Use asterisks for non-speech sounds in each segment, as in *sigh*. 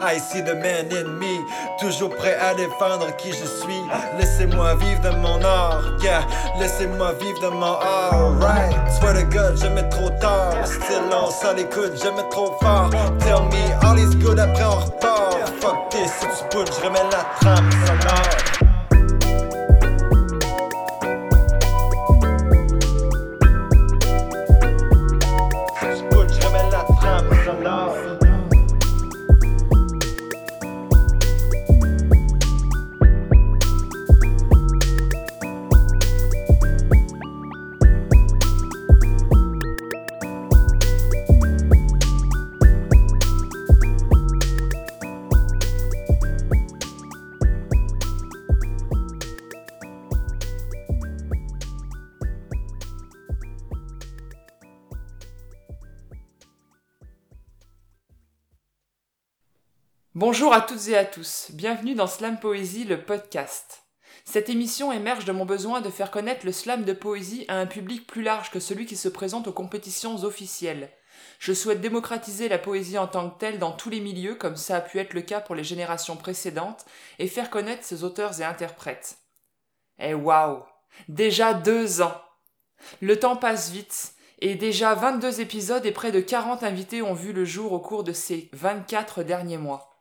I see the man in me, toujours prêt à défendre qui je suis. Laissez-moi vivre de mon art, yeah. Laissez-moi vivre de mon art, right. Swear to God, jamais trop tard. Style on s'en écoute, jamais trop fort. Tell me all is good après on repart. Fuck this, si tu je remets la trame sonore. Bonjour à toutes et à tous, bienvenue dans Slam Poésie, le podcast. Cette émission émerge de mon besoin de faire connaître le slam de poésie à un public plus large que celui qui se présente aux compétitions officielles. Je souhaite démocratiser la poésie en tant que telle dans tous les milieux, comme ça a pu être le cas pour les générations précédentes, et faire connaître ses auteurs et interprètes. Eh waouh Déjà deux ans Le temps passe vite, et déjà 22 épisodes et près de 40 invités ont vu le jour au cours de ces 24 derniers mois.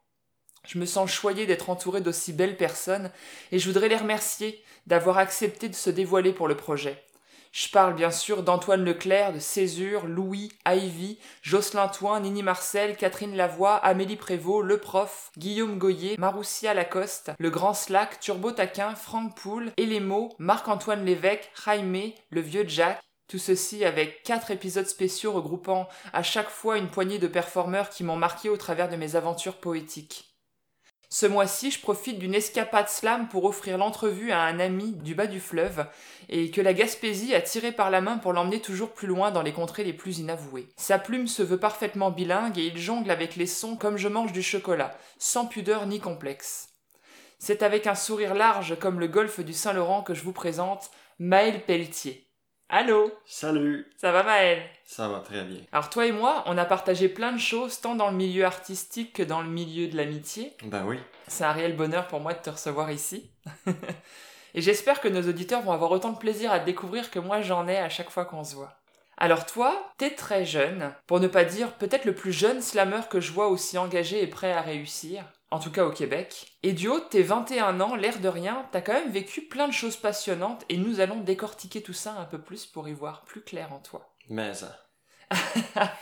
Je me sens choyé d'être entouré d'aussi belles personnes et je voudrais les remercier d'avoir accepté de se dévoiler pour le projet. Je parle bien sûr d'Antoine Leclerc, de Césure, Louis, Ivy, Jocelyn Toin, Nini Marcel, Catherine Lavoie, Amélie Prévost, Le Prof, Guillaume Goyer, Maroussia Lacoste, Le Grand Slack, Turbo Taquin, Franck Poul, Elémo, Marc-Antoine Lévesque, Jaime, Le Vieux Jack, tout ceci avec quatre épisodes spéciaux regroupant à chaque fois une poignée de performeurs qui m'ont marqué au travers de mes aventures poétiques. Ce mois-ci, je profite d'une escapade slam pour offrir l'entrevue à un ami du bas du fleuve et que la Gaspésie a tiré par la main pour l'emmener toujours plus loin dans les contrées les plus inavouées. Sa plume se veut parfaitement bilingue et il jongle avec les sons comme je mange du chocolat, sans pudeur ni complexe. C'est avec un sourire large comme le golfe du Saint-Laurent que je vous présente Maël Pelletier. Allô Salut, Ça va Maël ça va très bien. Alors toi et moi, on a partagé plein de choses tant dans le milieu artistique que dans le milieu de l'amitié. Ben oui, C'est un réel bonheur pour moi de te recevoir ici. *laughs* Et j'espère que nos auditeurs vont avoir autant de plaisir à te découvrir que moi j'en ai à chaque fois qu'on se voit. Alors toi, t'es très jeune, pour ne pas dire peut-être le plus jeune slammer que je vois aussi engagé et prêt à réussir, en tout cas au Québec. Et du haut de tes 21 ans, l'air de rien, t'as quand même vécu plein de choses passionnantes et nous allons décortiquer tout ça un peu plus pour y voir plus clair en toi. mais ça. *laughs*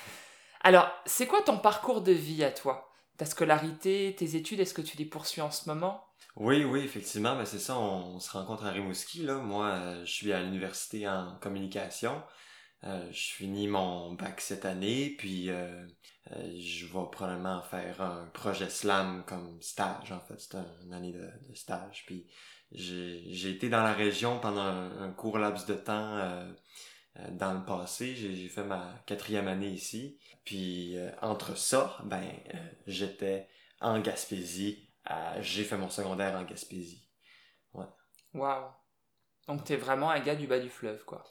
Alors, c'est quoi ton parcours de vie à toi? Ta scolarité, tes études, est-ce que tu les poursuis en ce moment? Oui, oui, effectivement, ben c'est ça, on, on se rencontre à Rimouski, là. Moi, euh, je suis à l'université en communication. Euh, je finis mon bac cette année, puis euh, euh, je vais probablement faire un projet slam comme stage, en fait. C'est un- une année de, stage. Puis j'ai été dans la région pendant un, court laps de temps euh, euh, dans le passé. J'ai fait ma quatrième année ici. Puis entre ça, ben j'étais en Gaspésie. J'ai fait mon secondaire en Gaspésie. Waouh Donc t'es vraiment un gars du bas du fleuve, quoi.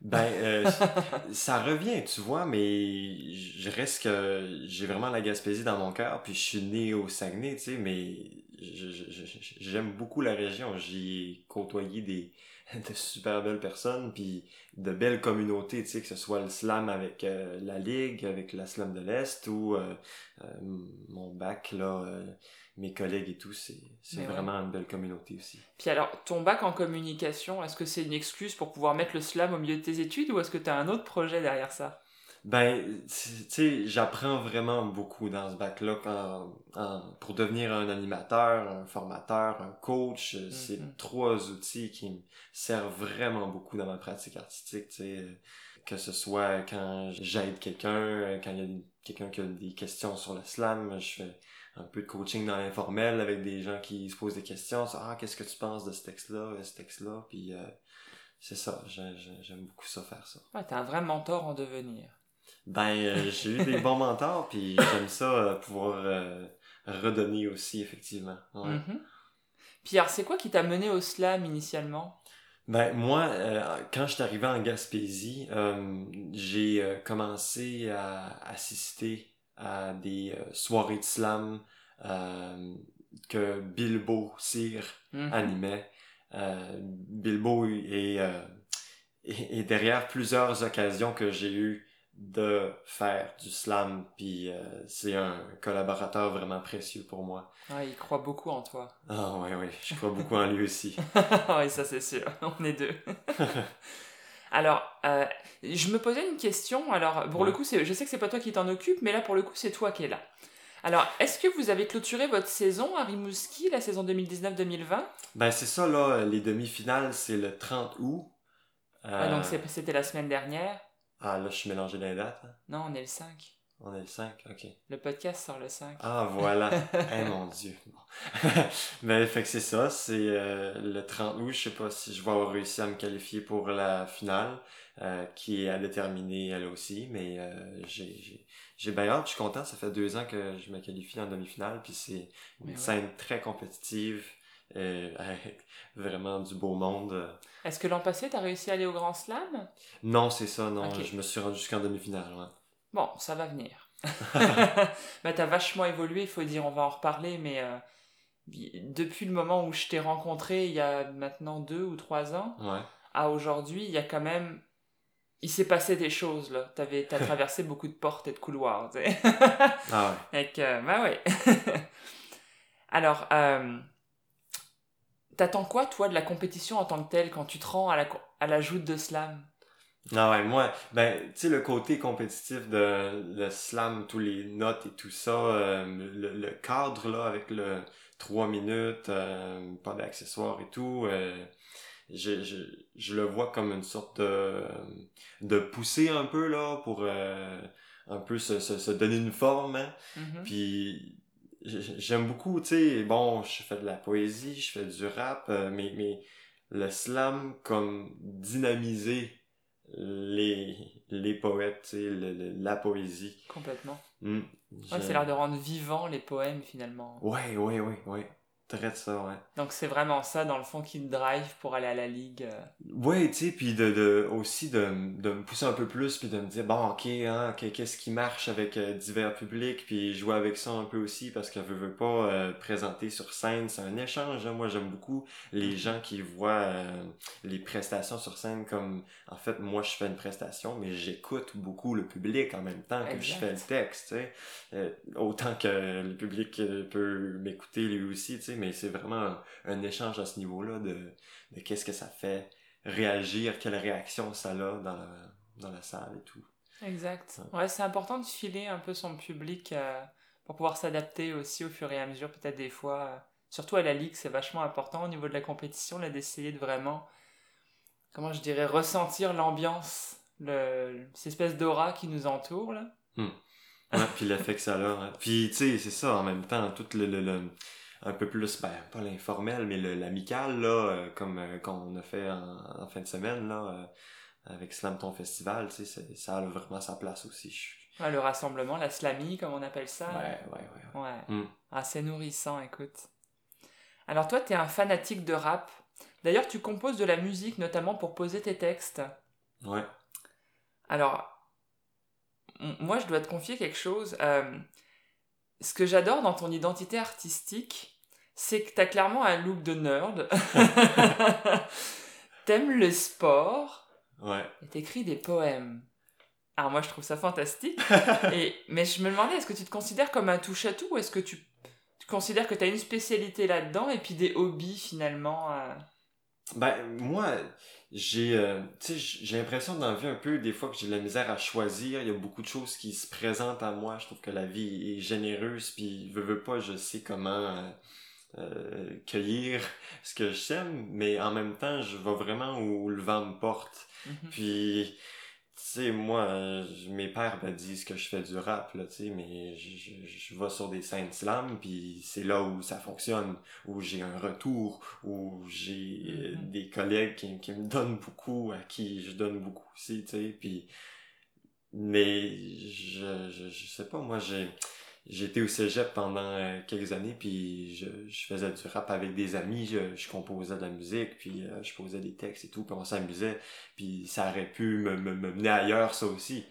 Ben, euh, *laughs* ça revient, tu vois, mais je reste que j'ai vraiment la Gaspésie dans mon cœur, puis je suis né au Saguenay, tu sais, mais j'aime beaucoup la région. J'y ai côtoyé des *laughs* de super belles personnes, puis de belles communautés, tu sais, que ce soit le slam avec euh, la Ligue, avec la slam de l'Est, ou euh, euh, mon bac, là, euh, mes collègues et tout, c'est c'est ouais. vraiment une belle communauté aussi. Puis alors, ton bac en communication, est-ce que c'est une excuse pour pouvoir mettre le slam au milieu de tes études ou est-ce que t'as un autre projet derrière ça? Ben, tu sais, j'apprends vraiment beaucoup dans ce bac-là en- pour devenir un animateur, un formateur, un coach. euh, C'est Mhm. trois outils qui me servent vraiment beaucoup dans ma pratique artistique, tu sais. Que ce soit quand j'aide quelqu'un, euh, quand il y a quelqu'un qui a des questions sur le slam, je fais un peu de coaching dans l'informel avec des gens qui se posent des questions sur ah qu'est-ce que tu penses de ce texte-là, de ce texte-là, puis euh, c'est ça, j'ai- j'ai- j'aime beaucoup ça faire ça. Ouais, t'es un vrai mentor en devenir. Ben, euh, *laughs* j'ai eu des bons mentors, puis j'aime ça euh, pouvoir redonner aussi, effectivement. Ouais. Mhm. Puis alors, c'est quoi qui t'a mené au slam initialement? Ben, moi, euh, quand je suis arrivé en Gaspésie, euh, j'ai euh, commencé à assister à des euh, soirées de slam euh, que Bilbo Cyr Mhm. animait. Euh, Bilbo est, est, derrière plusieurs occasions que j'ai eu de faire du slam, puis euh, c'est un collaborateur vraiment précieux pour moi. Ouais, il croit beaucoup en toi. Ah oui, oui, je crois beaucoup en lui aussi. *laughs* oui, ça c'est sûr, on est deux. *laughs* alors, euh, je me posais une question. Alors, pour le coup, je sais que c'est pas toi qui t'en occupe, mais là, pour le coup, c'est toi qui es là. Alors, est-ce que vous avez clôturé votre saison à Rimouski, la saison 2019-2020 Ben c'est ça, là, les demi-finales, c'est le 30 août. Ah, Euh, Donc, c'est- c'était la semaine dernière. Ah, là, je suis mélangé dans les dates. hein. Non, on est le 5. On est le 5, ok. Le podcast sort le 5. Ah, voilà. *laughs* eh mon Dieu. Bon. *laughs* ben, fait que c'est ça, c'est euh, le 30 août. Je sais pas si je vais avoir réussi à me qualifier pour la finale, euh, qui est à déterminer elle aussi, mais euh, j'ai, j'ai, bien hâte, je suis content. Ça fait deux ans que je me qualifie en demi-finale, puis c'est une Mais ouais. scène très compétitive, *laughs* avec vraiment du beau monde. Est-ce que l'an passé, t'as réussi à aller au Grand Slam? Non, c'est ça, non. Je me suis rendu jusqu'en demi-finale, ouais. Bon, ça va venir. *laughs* bah, t'as vachement évolué, il faut dire, on va en reparler, mais euh, depuis le moment où je t'ai rencontré, il y a maintenant deux ou trois ans, Ouais. à aujourd'hui, il y a quand même... Il s'est passé des choses, là. T'avais, t'as *laughs* traversé beaucoup de portes et de couloirs, tu sais. Ah ouais. *laughs* Avec, euh, bah ouais. Alors, euh, t'attends quoi, toi, de la compétition en tant que telle, quand tu te rends à la, à la joute de slam? Ah ouais, moi, ben, tu sais, le côté compétitif de le slam, tous les notes et tout ça, euh, le, le cadre, là, avec le 3 minutes, euh, pas d'accessoires et tout, euh, je, je, je le vois comme une sorte de, de poussée un peu, là, pour un peu se, se, se donner une forme, hein. Mhm. Puis j'aime beaucoup, tu sais, bon, je fais de la poésie, je fais du rap, mais, mais le slam comme dynamiser les, les poètes, le- le- la poésie. Complètement. Hmm. Ouais, c'est l'art de rendre vivants les poèmes, finalement. Ouais, ouais, ouais, ouais. Très de ça, ouais. Donc c'est vraiment ça, dans le fond, qui te drive pour aller à la ligue. euh. Ouais, tu sais, puis de, de, aussi de, de me pousser un peu plus, puis de me dire, bon, ok, hein, que- qu'est-ce qui marche avec euh, divers publics, puis jouer avec ça un peu aussi, parce que je veux pas euh, présenter sur scène, c'est un échange, hein. moi j'aime beaucoup les gens qui voient euh, les prestations sur scène comme, en fait, moi je fais une prestation, mais j'écoute beaucoup le public en même temps que je fais le texte, tu sais, autant que le public peut m'écouter lui aussi, tu sais, mais c'est vraiment un, un échange à ce niveau-là de de qu'est-ce que ça fait réagir, quelle réaction ça a dans la, dans la salle et tout. Exact. Ouais, c'est important de filer un peu son public euh, pour pouvoir s'adapter aussi au fur et à mesure, peut-être des fois. euh, surtout à la ligue, c'est vachement important au niveau de la compétition, là, d'essayer de vraiment, comment je dirais, ressentir l'ambiance, le, cette espèce d'aura qui nous entoure, là. Ouais, puis l'effet que ça a. hein. Puis, tu sais, c'est ça, en même temps, tout le, le, le- un peu plus, ben, pas l'informel, mais l'amical, là, euh, comme euh, qu'on a fait en, en fin de semaine, là, euh, avec Slam Ton Festival, tu sais, ça a vraiment sa place aussi. Ouais, le rassemblement, la slammy, comme on appelle ça. Ouais, ouais, ouais. ouais. Ouais. Mm. Ah, c'est nourrissant, écoute. Alors toi, t'es un fanatique de rap. D'ailleurs, tu composes de la musique, notamment pour poser tes textes. Ouais. Alors, moi, je dois te confier quelque chose. Euh, ce que j'adore dans ton identité artistique, c'est que t'as clairement un look de nerd. *laughs* T'aimes le sport Ouais. et t'écris des poèmes. Alors moi, je trouve ça fantastique. *laughs* Et, mais je me demandais, est-ce que tu te considères comme un touche-à-tout ou est-ce que tu, tu considères que tu as une spécialité là-dedans et puis des hobbies finalement euh, Ben, moi, j'ai euh, j'ai l'impression la vie un peu, des fois, que j'ai de la misère à choisir. Il y a beaucoup de choses qui se présentent à moi. Je trouve que la vie est généreuse, puis veux, veux pas, je sais comment euh, euh, cueillir ce que j'aime, mais en même temps, je vais vraiment où le vent me porte. mhm. Puis, tu sais, moi, euh, mes pères me disent que je fais du rap, là, tu sais, mais je, je, je vais sur des scènes slam, puis c'est là où ça fonctionne, où j'ai un retour, où j'ai euh, Mhm. des collègues qui, qui me donnent beaucoup, à qui je donne beaucoup aussi, tu sais, puis... Mais, je, je, je sais pas, moi, j'ai... Été au cégep pendant euh, quelques années, puis je, je faisais du rap avec des amis, je, je composais de la musique, puis euh, je posais des textes et tout, puis on s'amusait, puis ça aurait pu me, me, me mener ailleurs, ça aussi.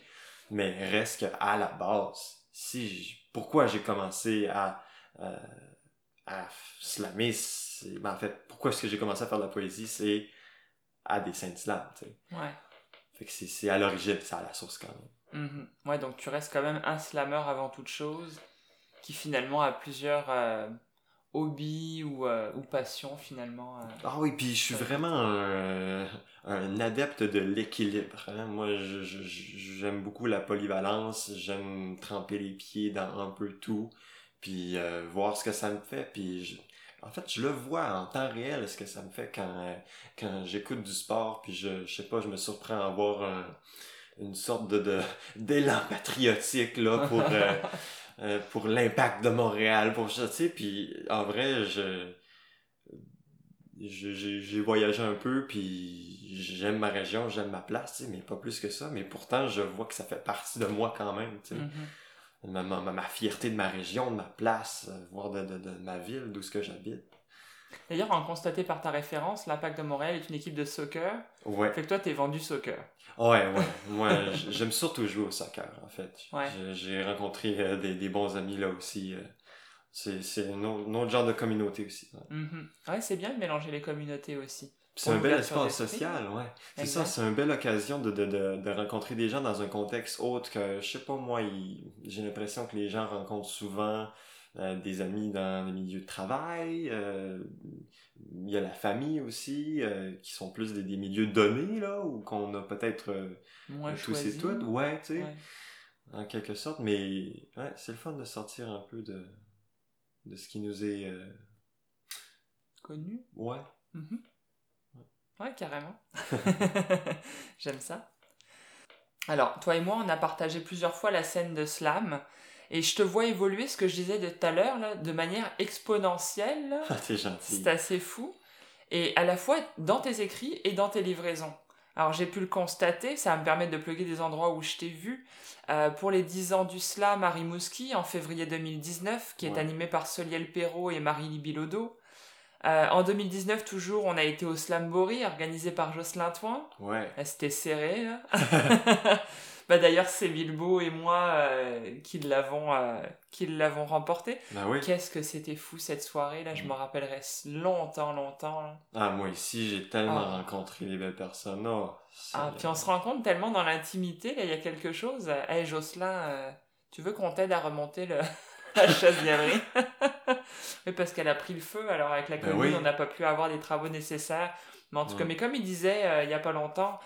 Mais reste que à la base, si pourquoi j'ai commencé à euh, à slammer, c'est- ben, en fait, pourquoi est-ce que j'ai commencé à faire de la poésie, c'est à des slam, tu sais. Ouais. Fait que c'est- c'est à l'origine, c'est à la source quand même. Mhm. Ouais, donc tu restes quand même un slammer avant toute chose, qui finalement a plusieurs euh, hobbies ou, euh, ou passions finalement. euh. Ah oui, puis je suis vraiment un, un adepte de l'équilibre. hein. Moi, je- je- je- j'aime beaucoup la polyvalence, j'aime tremper les pieds dans un peu tout, puis voir ce que ça me fait. Puis je- en fait, je le vois en temps réel ce que ça me fait quand, quand j'écoute du sport, puis je, je sais pas, je me surprends à avoir un- une sorte de de- d'élan patriotique là pour euh, *laughs* euh, pour l'impact de Montréal, pour ça, tu sais, puis en vrai, je j'ai voyagé un peu, puis j'aime ma région, j'aime ma place, tu sais, mais pas plus que ça, mais pourtant, je vois que ça fait partie de moi quand même, tu sais. Mhm. Ma, ma, ma fierté de ma région, de ma place, euh, voire de, de, de ma ville, d'où ce que j'habite. D'ailleurs, en constaté par ta référence, l'Impact de Montréal est une équipe de soccer. Ouais, Fait que toi, t'es vendu soccer. ouais, ouais. Moi, j'aime surtout jouer au soccer, en fait. Ouais. J'ai- rencontré euh, des, des bons amis là aussi. euh. C'est un autre, genre de communauté aussi. ouais. Mhm. Ouais, c'est bien de mélanger les communautés aussi. C'est un bel espace social, ouais. C'est ça, c'est une belle occasion de, de, de, de rencontrer des gens dans un contexte autre que, je sais pas moi, j'ai l'impression que les gens rencontrent souvent euh, des amis dans les milieux de travail, euh, il y a la famille aussi, euh, qui sont plus des, des milieux donnés, là, ou qu'on a peut-être tous et toutes, ouais, tu sais, Ouais. en quelque sorte, mais ouais, c'est le fun de sortir un peu de, de ce qui nous est, Connu. ouais, Mhm. Ouais, carrément. *laughs* J'aime ça. Alors, toi et moi, on a partagé plusieurs fois la scène de slam. Et je te vois évoluer, ce que je disais de tout à l'heure, de manière exponentielle. *laughs* Ah, t'es gentil. C'est assez fou. Et à la fois dans tes écrits et dans tes livraisons. Alors j'ai pu le constater, ça va me permettre de plugger des endroits où je t'ai vu. Euh, pour les 10 ans du slam à Rimouski en février 2019, qui est Ouais. animé par Soliel Perrault et Marie Bilodeau. Euh, en 2019 toujours, on a été au Slam Bori, organisé par Jocelyn Toin. Ouais. Là, C'était serré, là. *laughs* *laughs* bah, D'ailleurs, c'est Bilbo et moi euh, qui l'avons euh, qui l'avons remporté. Oui. Qu'est-ce que c'était fou cette soirée là, je me rappellerai longtemps, longtemps. là. Ah, moi ici, j'ai tellement Ah. rencontré des belles personnes. Oh, Ah, puis on se rend compte tellement dans l'intimité, là, il y a quelque chose. Hé Jocelyn, euh, tu veux qu'on t'aide à remonter le... *laughs* la chasse galerie *laughs* Oui, parce qu'elle a pris le feu, alors avec la Ben commune, oui. on n'a pas pu avoir les travaux nécessaires. Mais en tout cas, Mm. mais comme il disait il y a pas longtemps,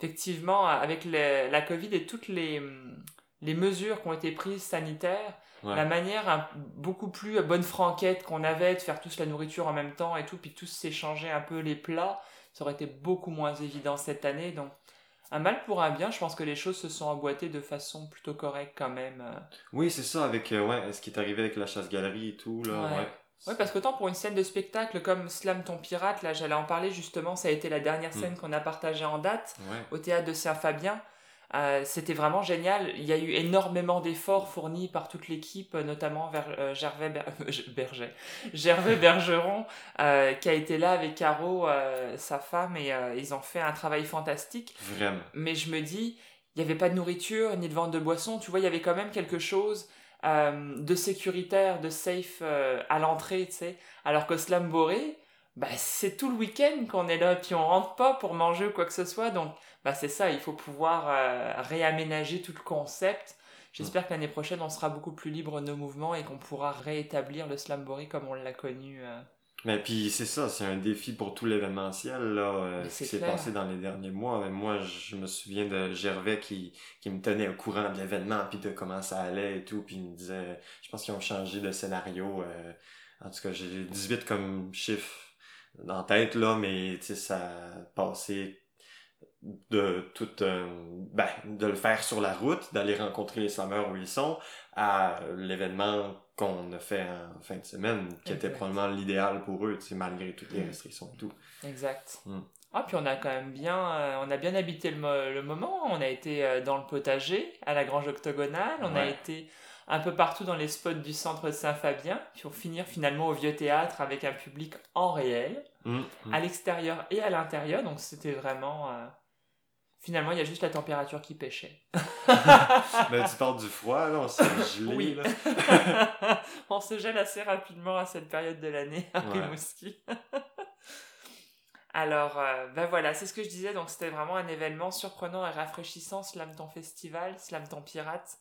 effectivement, avec le- la Covid et toutes les, hum, les mesures qui ont été prises sanitaires, Ouais. la manière hein, beaucoup plus bonne franquette qu'on avait de faire tous la nourriture en même temps et tout, puis tous s'échanger un peu les plats, ça aurait été beaucoup moins évident cette année. Donc, un mal pour un bien, je pense que les choses se sont emboîtées de façon plutôt correcte quand même. euh. Oui, c'est ça, avec euh, ouais, ce qui est arrivé avec la chasse-galerie et tout. Là, Ouais. ouais. Ouais, parce qu'autant pour une scène de spectacle comme Slam ton pirate, là j'allais en parler justement, ça a été la dernière Mm. scène qu'on a partagée en date Ouais. au théâtre de Saint-Fabien. Euh, C'était vraiment génial. Il y a eu énormément d'efforts fournis par toute l'équipe, euh, notamment vers euh, Gervais Ber- *laughs* Berger, Gervais *laughs* Bergeron, euh, qui a été là avec Caro, sa femme, et ils ont fait un travail fantastique. Vraiment. Mais je me dis, il n'y avait pas de nourriture ni de vente de boissons. Tu vois, il y avait quand même quelque chose euh, de sécuritaire, de safe euh, à l'entrée, tu sais. Alors qu'au Slam Boré, bah, c'est tout le week-end qu'on est là, puis on rentre pas pour manger ou quoi que ce soit. Donc, bah, c'est ça, il faut pouvoir euh, réaménager tout le concept. J'espère que l'année prochaine, on sera beaucoup plus libre de nos mouvements et qu'on pourra réétablir le Slam Boré comme on l'a connu. Mais puis c'est ça, c'est un défi pour tout l'événementiel là, euh, ce qui s'est passé dans les derniers mois. Mais moi, je me souviens de Gervais qui, qui me tenait au courant de l'événement, puis de comment ça allait et tout, puis il me disait, je pense qu'ils ont changé de scénario. euh, en tout cas, j'ai 18 comme chiffre en tête là, mais tu sais, ça a passé de tout euh, ben, de le faire sur la route, d'aller rencontrer les sommeurs où ils sont, à l'événement qu'on a fait en fin de semaine, qui était probablement l'idéal pour eux, malgré toutes les Mm. restrictions et tout. Exact. Mm. Ah, puis on a quand même bien, euh, on a bien habité le, mo- le moment. On a été euh, dans le potager, à la grange octogonale. On a été un peu partout dans les spots du centre de Saint-Fabien. Pour finir finalement au vieux théâtre avec un public en réel, mm. à l'extérieur et à l'intérieur. Donc c'était vraiment, euh, Finalement, il y a juste la température qui pêchait. *laughs* Mais tu parles du froid, là, on s'est gelé, Oui. là. *laughs* On se gèle assez rapidement à cette période de l'année *laughs* à Ouais. Rimouski. Alors, euh, ben voilà, c'est ce que je disais. Donc, c'était vraiment un événement surprenant et rafraîchissant, Slamton Festival, Slamton Pirate.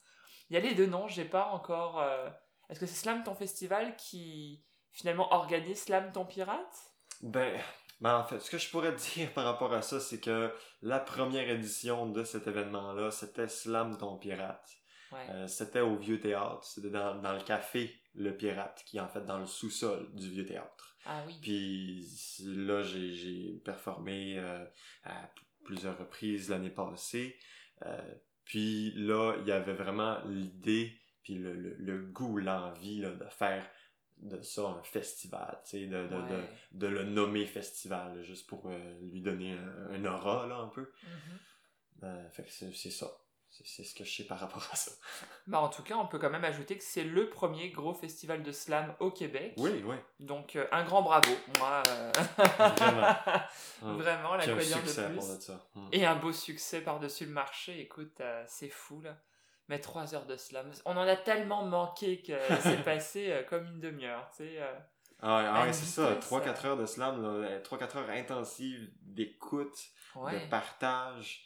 Il y a les deux noms, j'ai pas encore. euh, Est-ce que c'est Slamton Festival qui finalement organise Slamton Pirate? Ben, ben, en fait, ce que je pourrais *laughs* dire par rapport à ça, c'est que la première édition de cet événement-là, c'était Slam ton pirate. Ouais. Euh, c'était au Vieux Théâtre, c'était dans, dans le café Le Pirate, qui est en fait dans le sous-sol du Vieux Théâtre. Ah oui. Puis là, j'ai, performé euh, à plusieurs reprises l'année passée. Euh, puis là, il y avait vraiment l'idée, puis le, le, le goût, l'envie de faire de ça un festival, tu sais, de, de, de, Ouais. de le nommer festival, juste pour euh, lui donner un, un aura, là, un peu. Euh, fait que c'est, ça. C'est, ce que je sais par rapport à ça. *laughs* Bah, en tout cas, on peut quand même ajouter que c'est le premier gros festival de slam au Québec. Oui, oui. Donc, euh, un grand bravo. Moi, Vraiment. *laughs* vraiment, la quoi dire de pour plus. ça. Mm. Et un beau succès par-dessus le marché. Écoute, c'est fou là. Mais trois heures de slam. On en a tellement manqué que *laughs* c'est passé euh, comme une demi-heure. Tu sais, euh. Ah ouais, ah ouais, c'est ça. vitesse, 3-4 euh. heures de slam, là, 3-4 heures intensives d'écoute, Ouais. de partage.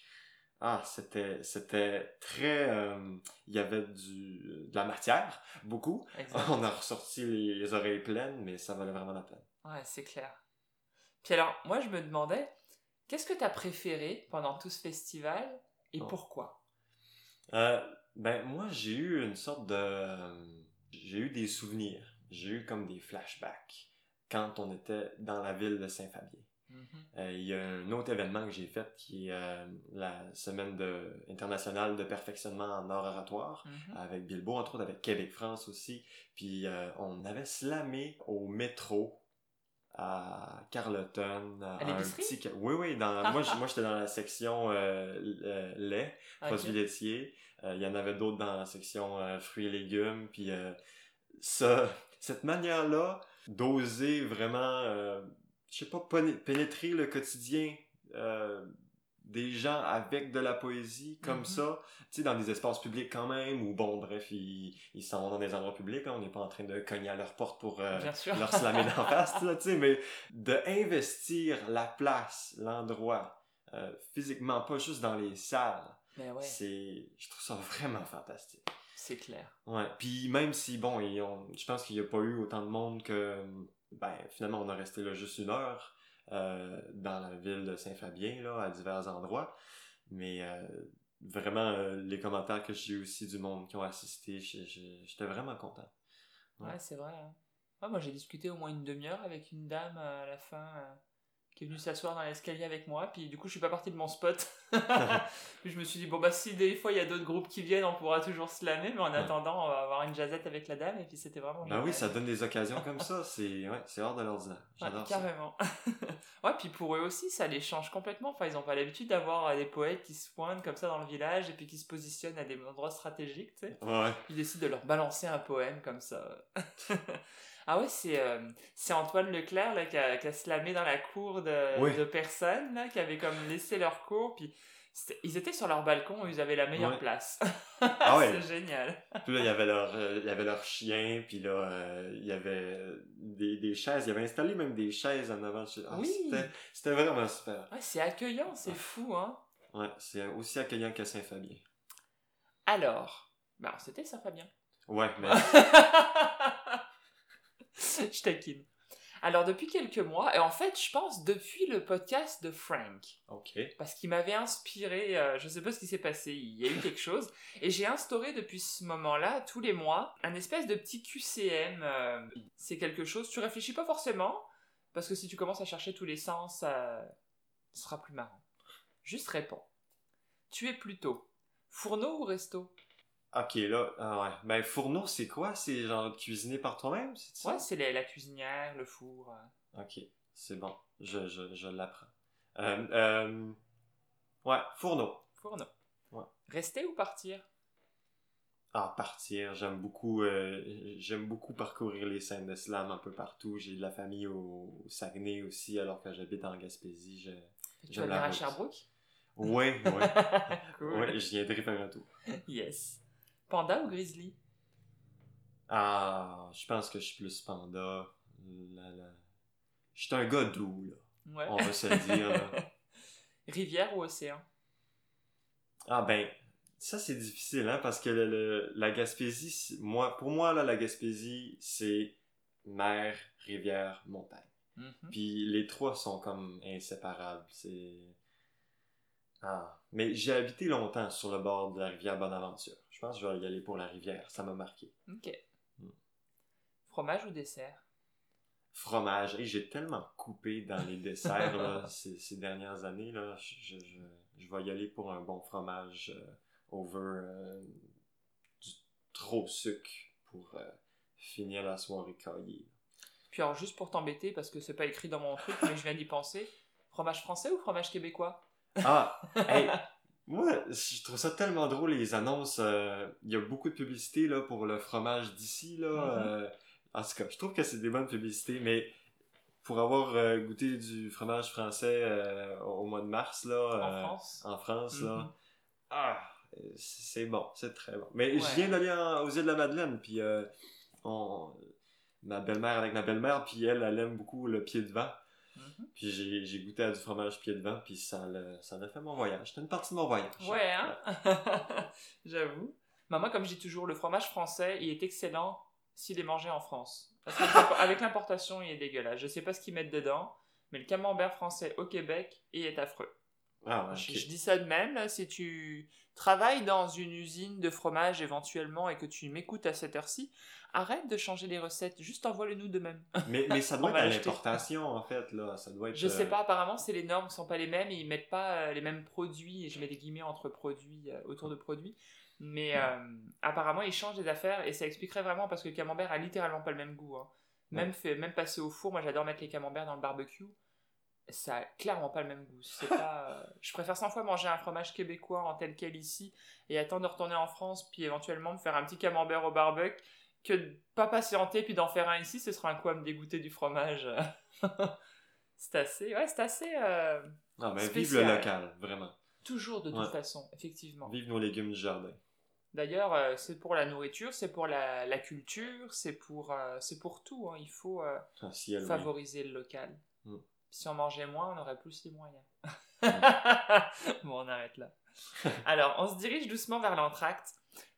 Ah, c'était, c'était très... euh, Il y avait du, de la matière, beaucoup. On a ressorti les, les oreilles pleines, mais ça valait vraiment la peine. Ouais, c'est clair. Puis alors, moi, je me demandais, qu'est-ce que t'as préféré pendant tout ce festival et Oh. pourquoi? Euh, ben, moi, j'ai eu une sorte de... euh, J'ai eu des souvenirs. J'ai eu comme des flashbacks quand on était dans la ville de Saint-Fabien. Mhm. Euh, Il y a un autre événement que j'ai fait qui est euh, la semaine de, internationale de perfectionnement en art oratoire Mhm. avec Bilbo, entre autres avec Québec-France aussi. Puis euh, on avait slamé au métro à Carleton. À l'épicerie? petit... Oui, oui. Dans... moi, j'étais dans la section lait, Ok. produits laitiers. Euh, Il y en avait d'autres dans la section euh, fruits et légumes. Puis euh, ça, *laughs* cette manière-là d'oser vraiment, je sais pas, péné- pénétrer le quotidien des gens avec de la poésie comme Mhm. ça, tu sais, dans des espaces publics quand même, ou bon, bref, ils ils s'en vont dans des endroits publics, hein, on n'est pas en train de cogner à leur porte pour euh, leur slammer d'en *laughs* face, tu sais, mais de investir la place, l'endroit, euh, physiquement, pas juste dans les salles, ouais, c'est, je trouve ça *laughs* vraiment fantastique. c'est clair. Ouais, puis même si, bon, je pense qu'il n'y a pas eu autant de monde que, ben, finalement, on a resté là juste une heure euh, dans la ville de Saint-Fabien, là, à divers endroits. Mais euh, vraiment, euh, les commentaires que j'ai eu aussi du monde qui ont assisté, j'étais vraiment content. Ouais. Ouais, c'est vrai. hein. Ouais, moi, j'ai discuté au moins une demi-heure avec une dame à la fin qui est venue s'asseoir dans l'escalier avec moi. Puis du coup, je suis pas parti de mon spot. *laughs* *laughs* puis je me suis dit, bon, bah, si des fois il y a d'autres groupes qui viennent, on pourra toujours slammer. Mais en Ouais. attendant, on va avoir une jazzette avec la dame. Et puis c'était vraiment Ben oui, ça donne des occasions comme ça, c'est ouais, hors de l'ordinaire. Ouais, J'adore ça. carrément. *laughs* ouais, puis pour eux aussi, ça les change complètement. Enfin, ils ont pas l'habitude d'avoir euh, des poètes qui se pointent comme ça dans le village et puis qui se positionnent à des endroits stratégiques, tu sais. Ouais, ouais. Ils décident de leur balancer un poème comme ça. Ah ouais, c'est euh, c'est Antoine Leclerc là, qui, a, qui a slamé dans la cour de, Oui. de personnes là, qui avaient comme laissé leur cours. Puis ils étaient sur leur balcon, ils avaient la meilleure Ouais. place. *laughs* Ah ouais. c'est génial. Puis là, il y avait leur, euh, il y avait leur chien, puis là, euh, il y avait des, des chaises. Il avait installé même des chaises en avant. Ah, Oui. C'était, c'était vraiment super. Ouais, c'est accueillant, c'est fou, hein. Ouais, c'est aussi accueillant que Saint-Fabien. Alors, bah, c'était ça, Fabien. Ouais, mais *laughs* *laughs* je taquine. Alors, depuis quelques mois, et en fait, je pense depuis le podcast de Frank, ok. parce qu'il m'avait inspiré, euh, je sais pas ce qui s'est passé, il y a eu quelque *laughs* chose, et j'ai instauré depuis ce moment-là, tous les mois, un espèce de petit QCM. euh, c'est quelque chose, tu réfléchis pas forcément, parce que si tu commences à chercher tous les sens, ça ce sera plus marrant. Juste réponds. Tu es plutôt fourneau ou resto? Ok, là, ah ouais. Ben, fourneau, c'est quoi? C'est genre cuisiner par toi-même, c'est ça? Ouais, c'est la, la cuisinière, le four. euh. Ok, c'est bon. Je, je, je l'apprends. Euh, euh, ouais, fourneau. Fourneau. Ouais. Rester ou partir? Ah, partir. J'aime beaucoup, j'aime beaucoup parcourir les scènes de slam un peu partout. J'ai de la famille au, au Saguenay aussi, alors que j'habite en Gaspésie. Je... Tu vas venir à. Sherbrooke? Ouais, ouais. *laughs* cool. ouais, je viendrai faire un tour. Yes. Panda ou grizzly? Ah, je pense que je suis plus panda. La... Je suis un gars doux, là. Ouais. On va se le dire, là. *laughs* Rivière ou océan? Ah ben, ça c'est difficile, hein, parce que le, le- la Gaspésie, moi, pour moi, là, la Gaspésie, c'est mer, rivière, montagne. Mhm. Puis les trois sont comme inséparables. C'est. Ah. Mais j'ai habité longtemps sur le bord de la rivière Bonaventure. Je pense que je vais y aller pour la rivière. Ça m'a marqué. Ok. Mm. Fromage ou dessert? Fromage. Et j'ai tellement coupé dans les desserts là, *laughs* ces, ces dernières années. Là. Je, je, je, je vais y aller pour un bon fromage euh, over euh, du trop sucre pour euh, finir la soirée caillée. Puis alors, juste pour t'embêter, parce que c'est pas écrit dans mon truc, mais je viens d'y penser, fromage français ou fromage québécois? Ah, hey, *laughs* moi, je trouve ça tellement drôle les annonces. euh, Il y a beaucoup de publicité là pour le fromage d'ici là. Mhm. euh, en tout cas, je trouve que c'est des bonnes publicités, mais pour avoir euh, goûté du fromage français au mois de mars là, En France? en France là, ah, euh, c'est bon, c'est très bon. Mais Ouais. je viens d'aller aux îles de la Madeleine, puis on, ma belle-mère avec ma belle-mère, puis elle, elle aime beaucoup le pied de vent. Mhm. Puis j'ai, goûté à du fromage pied de vent, puis ça l'a, ça fait mon voyage. C'était une partie de mon voyage. Ouais, hein? *laughs* J'avoue. Mais moi, comme je dis toujours, le fromage français, il est excellent s'il est mangé en France. Parce qu'avec l'importation, il est dégueulasse. Je sais pas ce qu'ils mettent dedans, mais le camembert français au Québec, il est affreux. Ah, ouais, Je, dis ça de même, là, si tu travailles dans une usine de fromage éventuellement et que tu m'écoutes à cette heure-ci, arrête de changer les recettes, juste envoie-le nous de même. *laughs* Mais, mais ça doit être à l'importation, en fait, là. Ça doit être... Je sais euh, pas, apparemment, c'est les normes sont pas les mêmes et ils mettent pas euh, les mêmes produits, et je mets des guillemets entre produits, euh, autour de produits, mais euh, apparemment ils changent les affaires et ça expliquerait vraiment parce que le camembert a littéralement pas le même goût. hein. Même, fait, même passé au four, moi j'adore mettre les camemberts dans le barbecue, ça a clairement pas le même goût. C'est pas, *laughs* euh, Je préfère 100 fois manger un fromage québécois en tel quel ici et attendre de retourner en France puis éventuellement me faire un petit camembert au barbecue que de pas patienter puis d'en faire un ici, ce sera un coup à me dégoûter du fromage. *laughs* c'est assez, ouais, c'est assez. euh, Ah, ben, vive le local, vraiment. toujours de toute Ouais. façon, effectivement. Vive nos légumes du jardin. D'ailleurs, euh, c'est pour la nourriture, c'est pour la, la culture, c'est pour, c'est pour tout. hein. Il faut Ah, si elle, oui. favoriser le local. Mm. Si on mangeait moins, on aurait plus les moyens. *laughs* bon, on arrête là. Alors, on se dirige doucement vers l'entracte.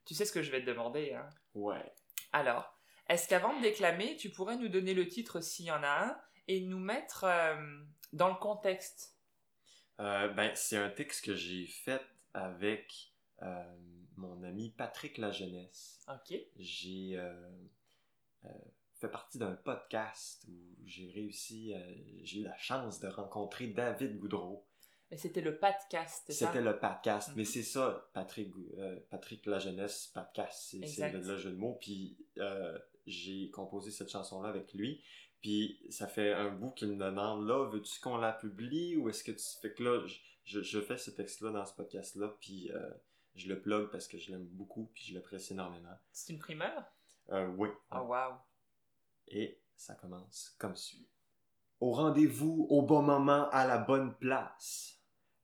Tu sais ce que je vais te demander, hein Ouais. Alors, est-ce qu'avant de déclamer, tu pourrais nous donner le titre s'il y en a un et nous mettre euh, dans le contexte? Euh, ben, c'est un texte que j'ai fait avec euh, mon ami Patrick Lajeunesse. Ok. J'ai fait partie d'un podcast où j'ai réussi, euh, j'ai eu la chance de rencontrer David Goudreau. C'était le podcast, C'était le podcast, mais Mhm. c'est ça, Patrick, euh, Patrick Lajeunesse, podcast, c'est le, le jeu de mots. Puis euh, j'ai composé cette chanson-là avec lui. Puis ça fait un bout qu'il me demande là, veux-tu qu'on la publie ou est-ce que tu fais que là, je, fais ce texte-là dans ce podcast-là, puis euh, je le plug parce que je l'aime beaucoup, puis je l'apprécie énormément. C'est une primeur? Oui. Oh, wow. Et ça commence comme suit. Au rendez-vous, au bon moment, à la bonne place.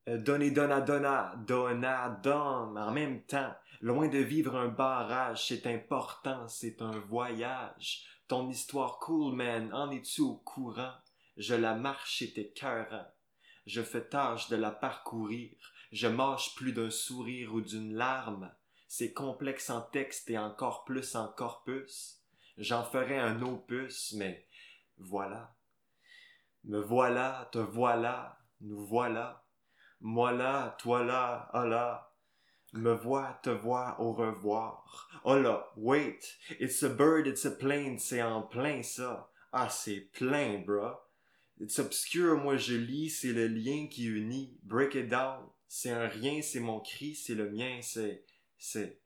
Euh, Donner, donna, donna, donna, donne, en même temps. Loin de vivre un barrage, c'est important, c'est un voyage. Ton histoire cool, man, en es-tu au courant? Je la marche, c'était écœurant. Je fais tâche de la parcourir. Je mâche plus d'un sourire ou d'une larme. C'est complexe en texte et encore plus en corpus. J'en ferai un opus, mais voilà. Me voilà, te voilà, nous voilà. Moi là, toi là, ah là. Me vois, te vois, au revoir. Oh là, wait, it's a bird, it's a plane, c'est en plein ça. Ah, c'est plein, bruh. It's obscure, moi je lis, c'est le lien qui unit. Break it down. C'est un rien, c'est mon cri, c'est le mien, c'est, c'est.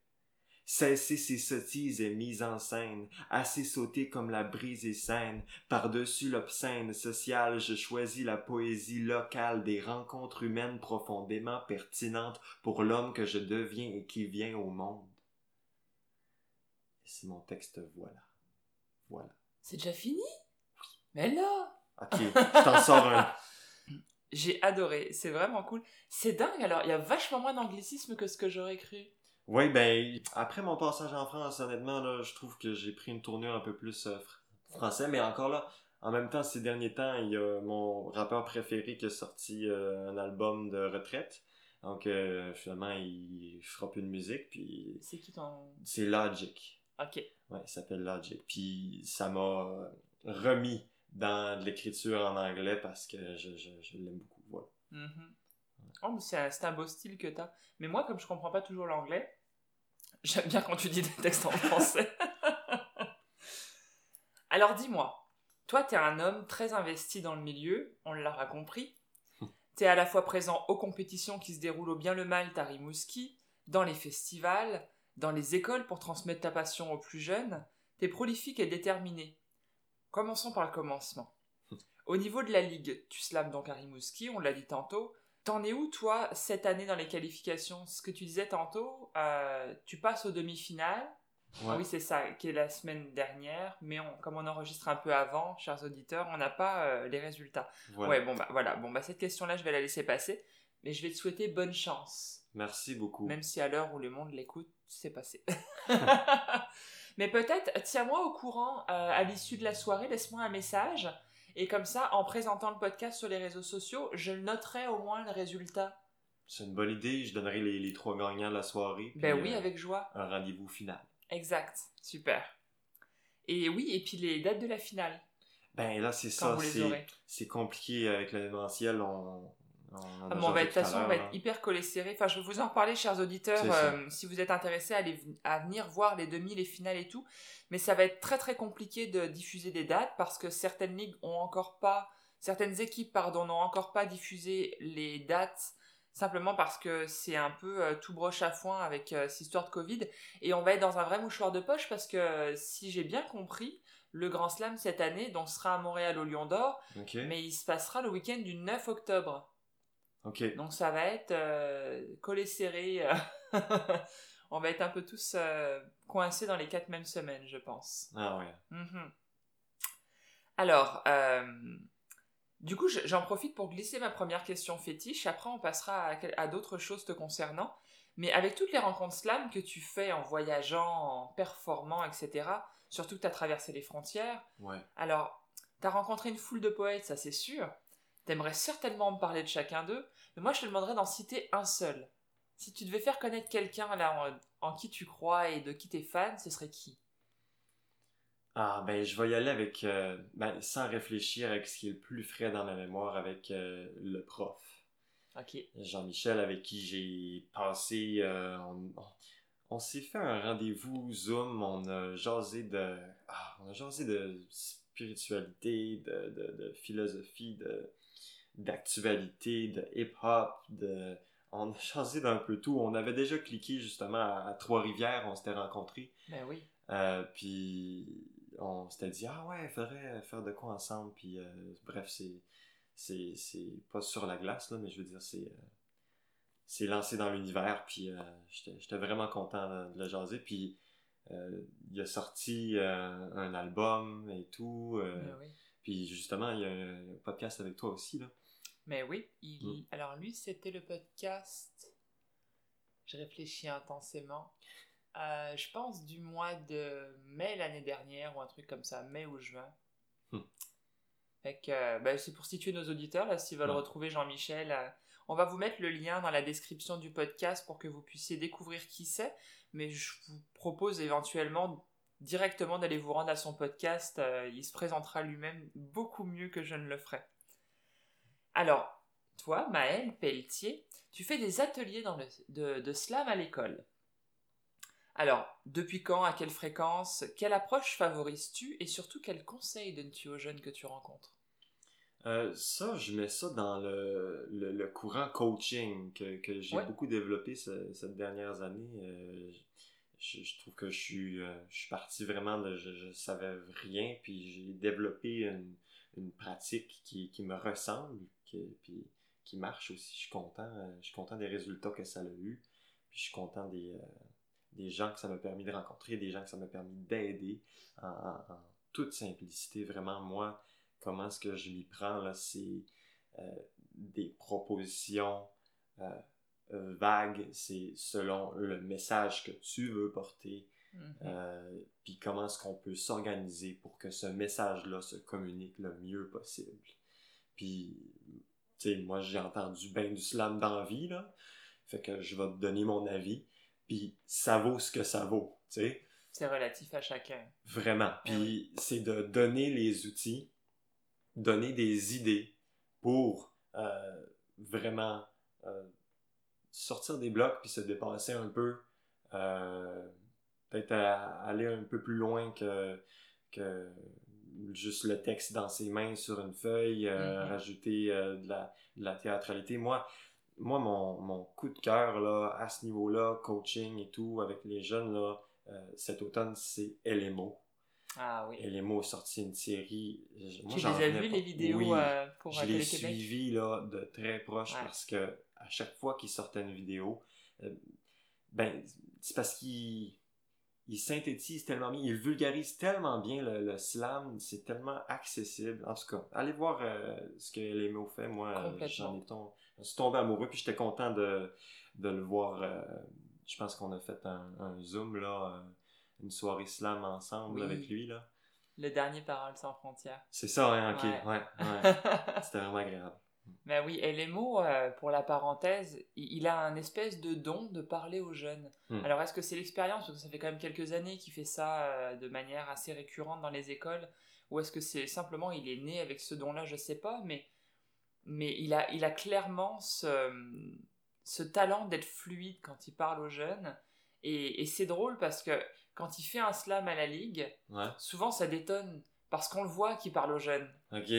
Cesser ces sottises et mises en scène, assez sauter comme la brise et saine, par-dessus l'obscène social, je choisis la poésie locale des rencontres humaines profondément pertinentes pour l'homme que je deviens et qui vient au monde. Et c'est mon texte, voilà. Voilà. C'est déjà fini? Mais là Ok, je t'en sors un. *laughs* J'ai adoré, c'est vraiment cool. C'est dingue, alors il y a vachement moins d'anglicisme que ce que j'aurais cru. Oui, ben, après mon passage en France, honnêtement, là, je trouve que j'ai pris une tournure un peu plus euh, fr- français, mais encore là, en même temps, ces derniers temps, il y a mon rappeur préféré qui a sorti euh, un album de retraite. Donc, euh, finalement, il fera plus de musique, puis C'est qui ton... c'est Logic. Ok. Ouais, il s'appelle Logic. Puis ça m'a remis dans de l'écriture en anglais parce que je, je, je l'aime beaucoup. Voilà. Oh, c'est un, c'est un beau style que t'as. Mais moi, comme je comprends pas toujours l'anglais, j'aime bien quand tu dis des textes en français. *laughs* Alors dis-moi, toi, t'es un homme très investi dans le milieu, on l'aura compris. *laughs* T'es à la fois présent aux compétitions qui se déroulent au bien le mal à Rimouski, dans les festivals, dans les écoles pour transmettre ta passion aux plus jeunes. T'es prolifique et déterminé. Commençons par le commencement. *laughs* Au niveau de la ligue, tu slams donc à Rimouski, on l'a dit tantôt. T'en es où, toi, cette année dans les qualifications? Ce que tu disais tantôt, euh, tu passes aux demi-finales. Ouais. Oui, c'est ça, qui est la semaine dernière. Mais on- comme on enregistre un peu avant, chers auditeurs, on n'a pas euh, les résultats. Voilà. Ouais, bon, bah voilà. Bon, bah cette question-là, je vais la laisser passer. Mais je vais te souhaiter bonne chance. Merci beaucoup. Même si à l'heure où le monde l'écoute, c'est passé. *laughs* *laughs* Mais peut-être, tiens-moi au courant euh, à l'issue de la soirée, laisse-moi un message. Et comme ça, en présentant le podcast sur les réseaux sociaux, je noterai au moins le résultat. C'est une bonne idée. Je donnerai les, les trois gagnants de la soirée. Ben oui, euh, avec joie. Un rendez-vous final. Exact. Super. Et oui, et puis les dates de la finale, Ben là, c'est ça. c'est compliqué avec l'événementiel. On, on, en a Ah, bon, on va être- de toute façon, on va être hyper collé serré. Enfin, je vais vous en reparler, chers auditeurs, euh, si vous êtes intéressés à, aller, à venir voir les demi, les finales et tout. Mais ça va être très très compliqué de diffuser des dates parce que certaines ligues ont encore pas, certaines équipes, pardon, n'ont encore pas diffusé les dates simplement parce que c'est un peu euh, tout broche à foin avec euh, cette histoire de Covid. Et on va être dans un vrai mouchoir de poche parce que euh, si j'ai bien compris, le Grand Slam cette année donc sera à Montréal au Lion d'Or, mais il se passera le week-end du 9 octobre. Ok. Donc ça va être euh, collé serré. euh, *laughs* On va être un peu tous euh, coincés dans les quatre mêmes semaines, je pense. Ah ouais. Mhm. Alors, euh, du coup, je- j'en profite pour glisser ma première question fétiche. Après, on passera à, d'autres choses te concernant. Mais avec toutes les rencontres slam que tu fais en voyageant, en performant, etc., surtout que tu as traversé les frontières, Ouais. alors, t'as rencontré une foule de poètes, ça c'est sûr. T'aimerais certainement me parler de chacun d'eux, mais moi je te demanderais d'en citer un seul. Si tu devais faire connaître quelqu'un là en, en qui tu crois et de qui t'es fan, ce serait qui? Ah, ben, je vais y aller avec, euh, ben, sans réfléchir avec ce qui est le plus frais dans ma mémoire, avec euh, le prof. Ok. Jean-Michel, avec qui j'ai passé, euh, on, s'est fait un rendez-vous Zoom, on a jasé de, ah, on a jasé de spiritualité, de, de, de philosophie, de, d'actualité, de hip-hop, de, on a jasé d'un peu tout. On avait déjà cliqué justement à, à Trois-Rivières, on s'était rencontrés. Ben oui. Euh, puis on s'était dit ah ouais il faudrait faire de quoi ensemble puis euh, bref c'est c'est c'est pas sur la glace là mais je veux dire c'est euh, c'est lancé dans l'univers puis euh, j'étais j'étais vraiment content de, de le jaser puis il a sorti un album et tout Ben oui. puis justement il y a un podcast avec toi aussi là Mais oui, il... Mm. alors lui c'était le podcast. Je réfléchis intensément. Euh, je pense du mois de mai l'année dernière ou un truc comme ça, mai ou juin. Euh, ben, c'est pour situer nos auditeurs là s'ils veulent Ouais. retrouver Jean-Michel. euh, on va vous mettre le lien dans la description du podcast pour que vous puissiez découvrir qui c'est. Mais je vous propose éventuellement directement d'aller vous rendre à son podcast. il se présentera lui-même beaucoup mieux que je ne le ferai. Alors, toi, Maëlle Pelletier, tu fais des ateliers dans le- de, de slam à l'école. Alors, depuis quand, à quelle fréquence, quelle approche favorises-tu et surtout quels conseils donnes-tu aux jeunes que tu rencontres? Euh, ça, je mets ça dans le, le, le courant coaching que, que j'ai Ouais. beaucoup développé ce- cette dernière année. Euh, je, je trouve que je suis, euh, je suis parti vraiment de je, je savais rien, puis j'ai développé une, une pratique qui, qui me ressemble, qui, puis qui marche aussi. Je suis content, euh, je suis content des résultats que ça a eu, puis je suis content des, euh, des gens que ça m'a permis de rencontrer, des gens que ça m'a permis d'aider en, en- en toute simplicité. Vraiment, moi, comment est-ce que je m'y prends là c'est euh, des propositions euh, vagues, c'est selon le message que tu veux porter, euh, puis comment est-ce qu'on peut s'organiser pour que ce message-là se communique le mieux possible. Puis, tu sais, moi j'ai entendu ben du slam dans la vie, là, fait que je vais te donner mon avis, puis ça vaut ce que ça vaut, tu sais. C'est relatif à chacun. Vraiment. Puis c'est de donner les outils, donner des idées pour euh, vraiment euh, sortir des blocs puis se dépasser un peu. euh, Peut-être aller un peu plus loin que, que juste le texte dans ses mains sur une feuille, euh, Mhm. rajouter euh, de, la, de la théâtralité. Moi, moi mon, mon coup de cœur là, à ce niveau-là, coaching et tout, avec les jeunes, là, euh, cet automne, c'est LMO. Ah oui. LMO a sorti une série. moi, as revenais vues, pas. les vidéos Oui, pour je l'ai suivi là, de très proche Ouais. parce que à chaque fois qu'il sortait une vidéo, ben, c'est parce qu'il il synthétise tellement bien, il vulgarise tellement bien le, le slam, c'est tellement accessible. En tout cas, allez voir euh, ce que LMO fait. Moi, euh, j'en ai tom- je suis tombé amoureux, puis j'étais content de, de le voir. euh, je pense qu'on a fait un, un Zoom, là, euh, une soirée slam ensemble Oui. avec lui. là. Le dernier Parole sans frontières. C'est ça, hein, ok. Ouais. Ouais, ouais. *laughs* C'était vraiment agréable. Mais oui, LMO, euh, pour la parenthèse, il, a un espèce de don de parler aux jeunes. Hmm. Alors, est-ce que c'est l'expérience, parce que ça fait quand même quelques années qu'il fait ça euh, de manière assez récurrente dans les écoles, ou est-ce que c'est simplement il est né avec ce don-là, je sais pas, mais, mais il, a, il a clairement ce, ce talent d'être fluide quand il parle aux jeunes. Et, et c'est drôle parce que quand il fait un slam à la ligue, Ouais, souvent ça détonne parce qu'on le voit qu'il parle aux jeunes.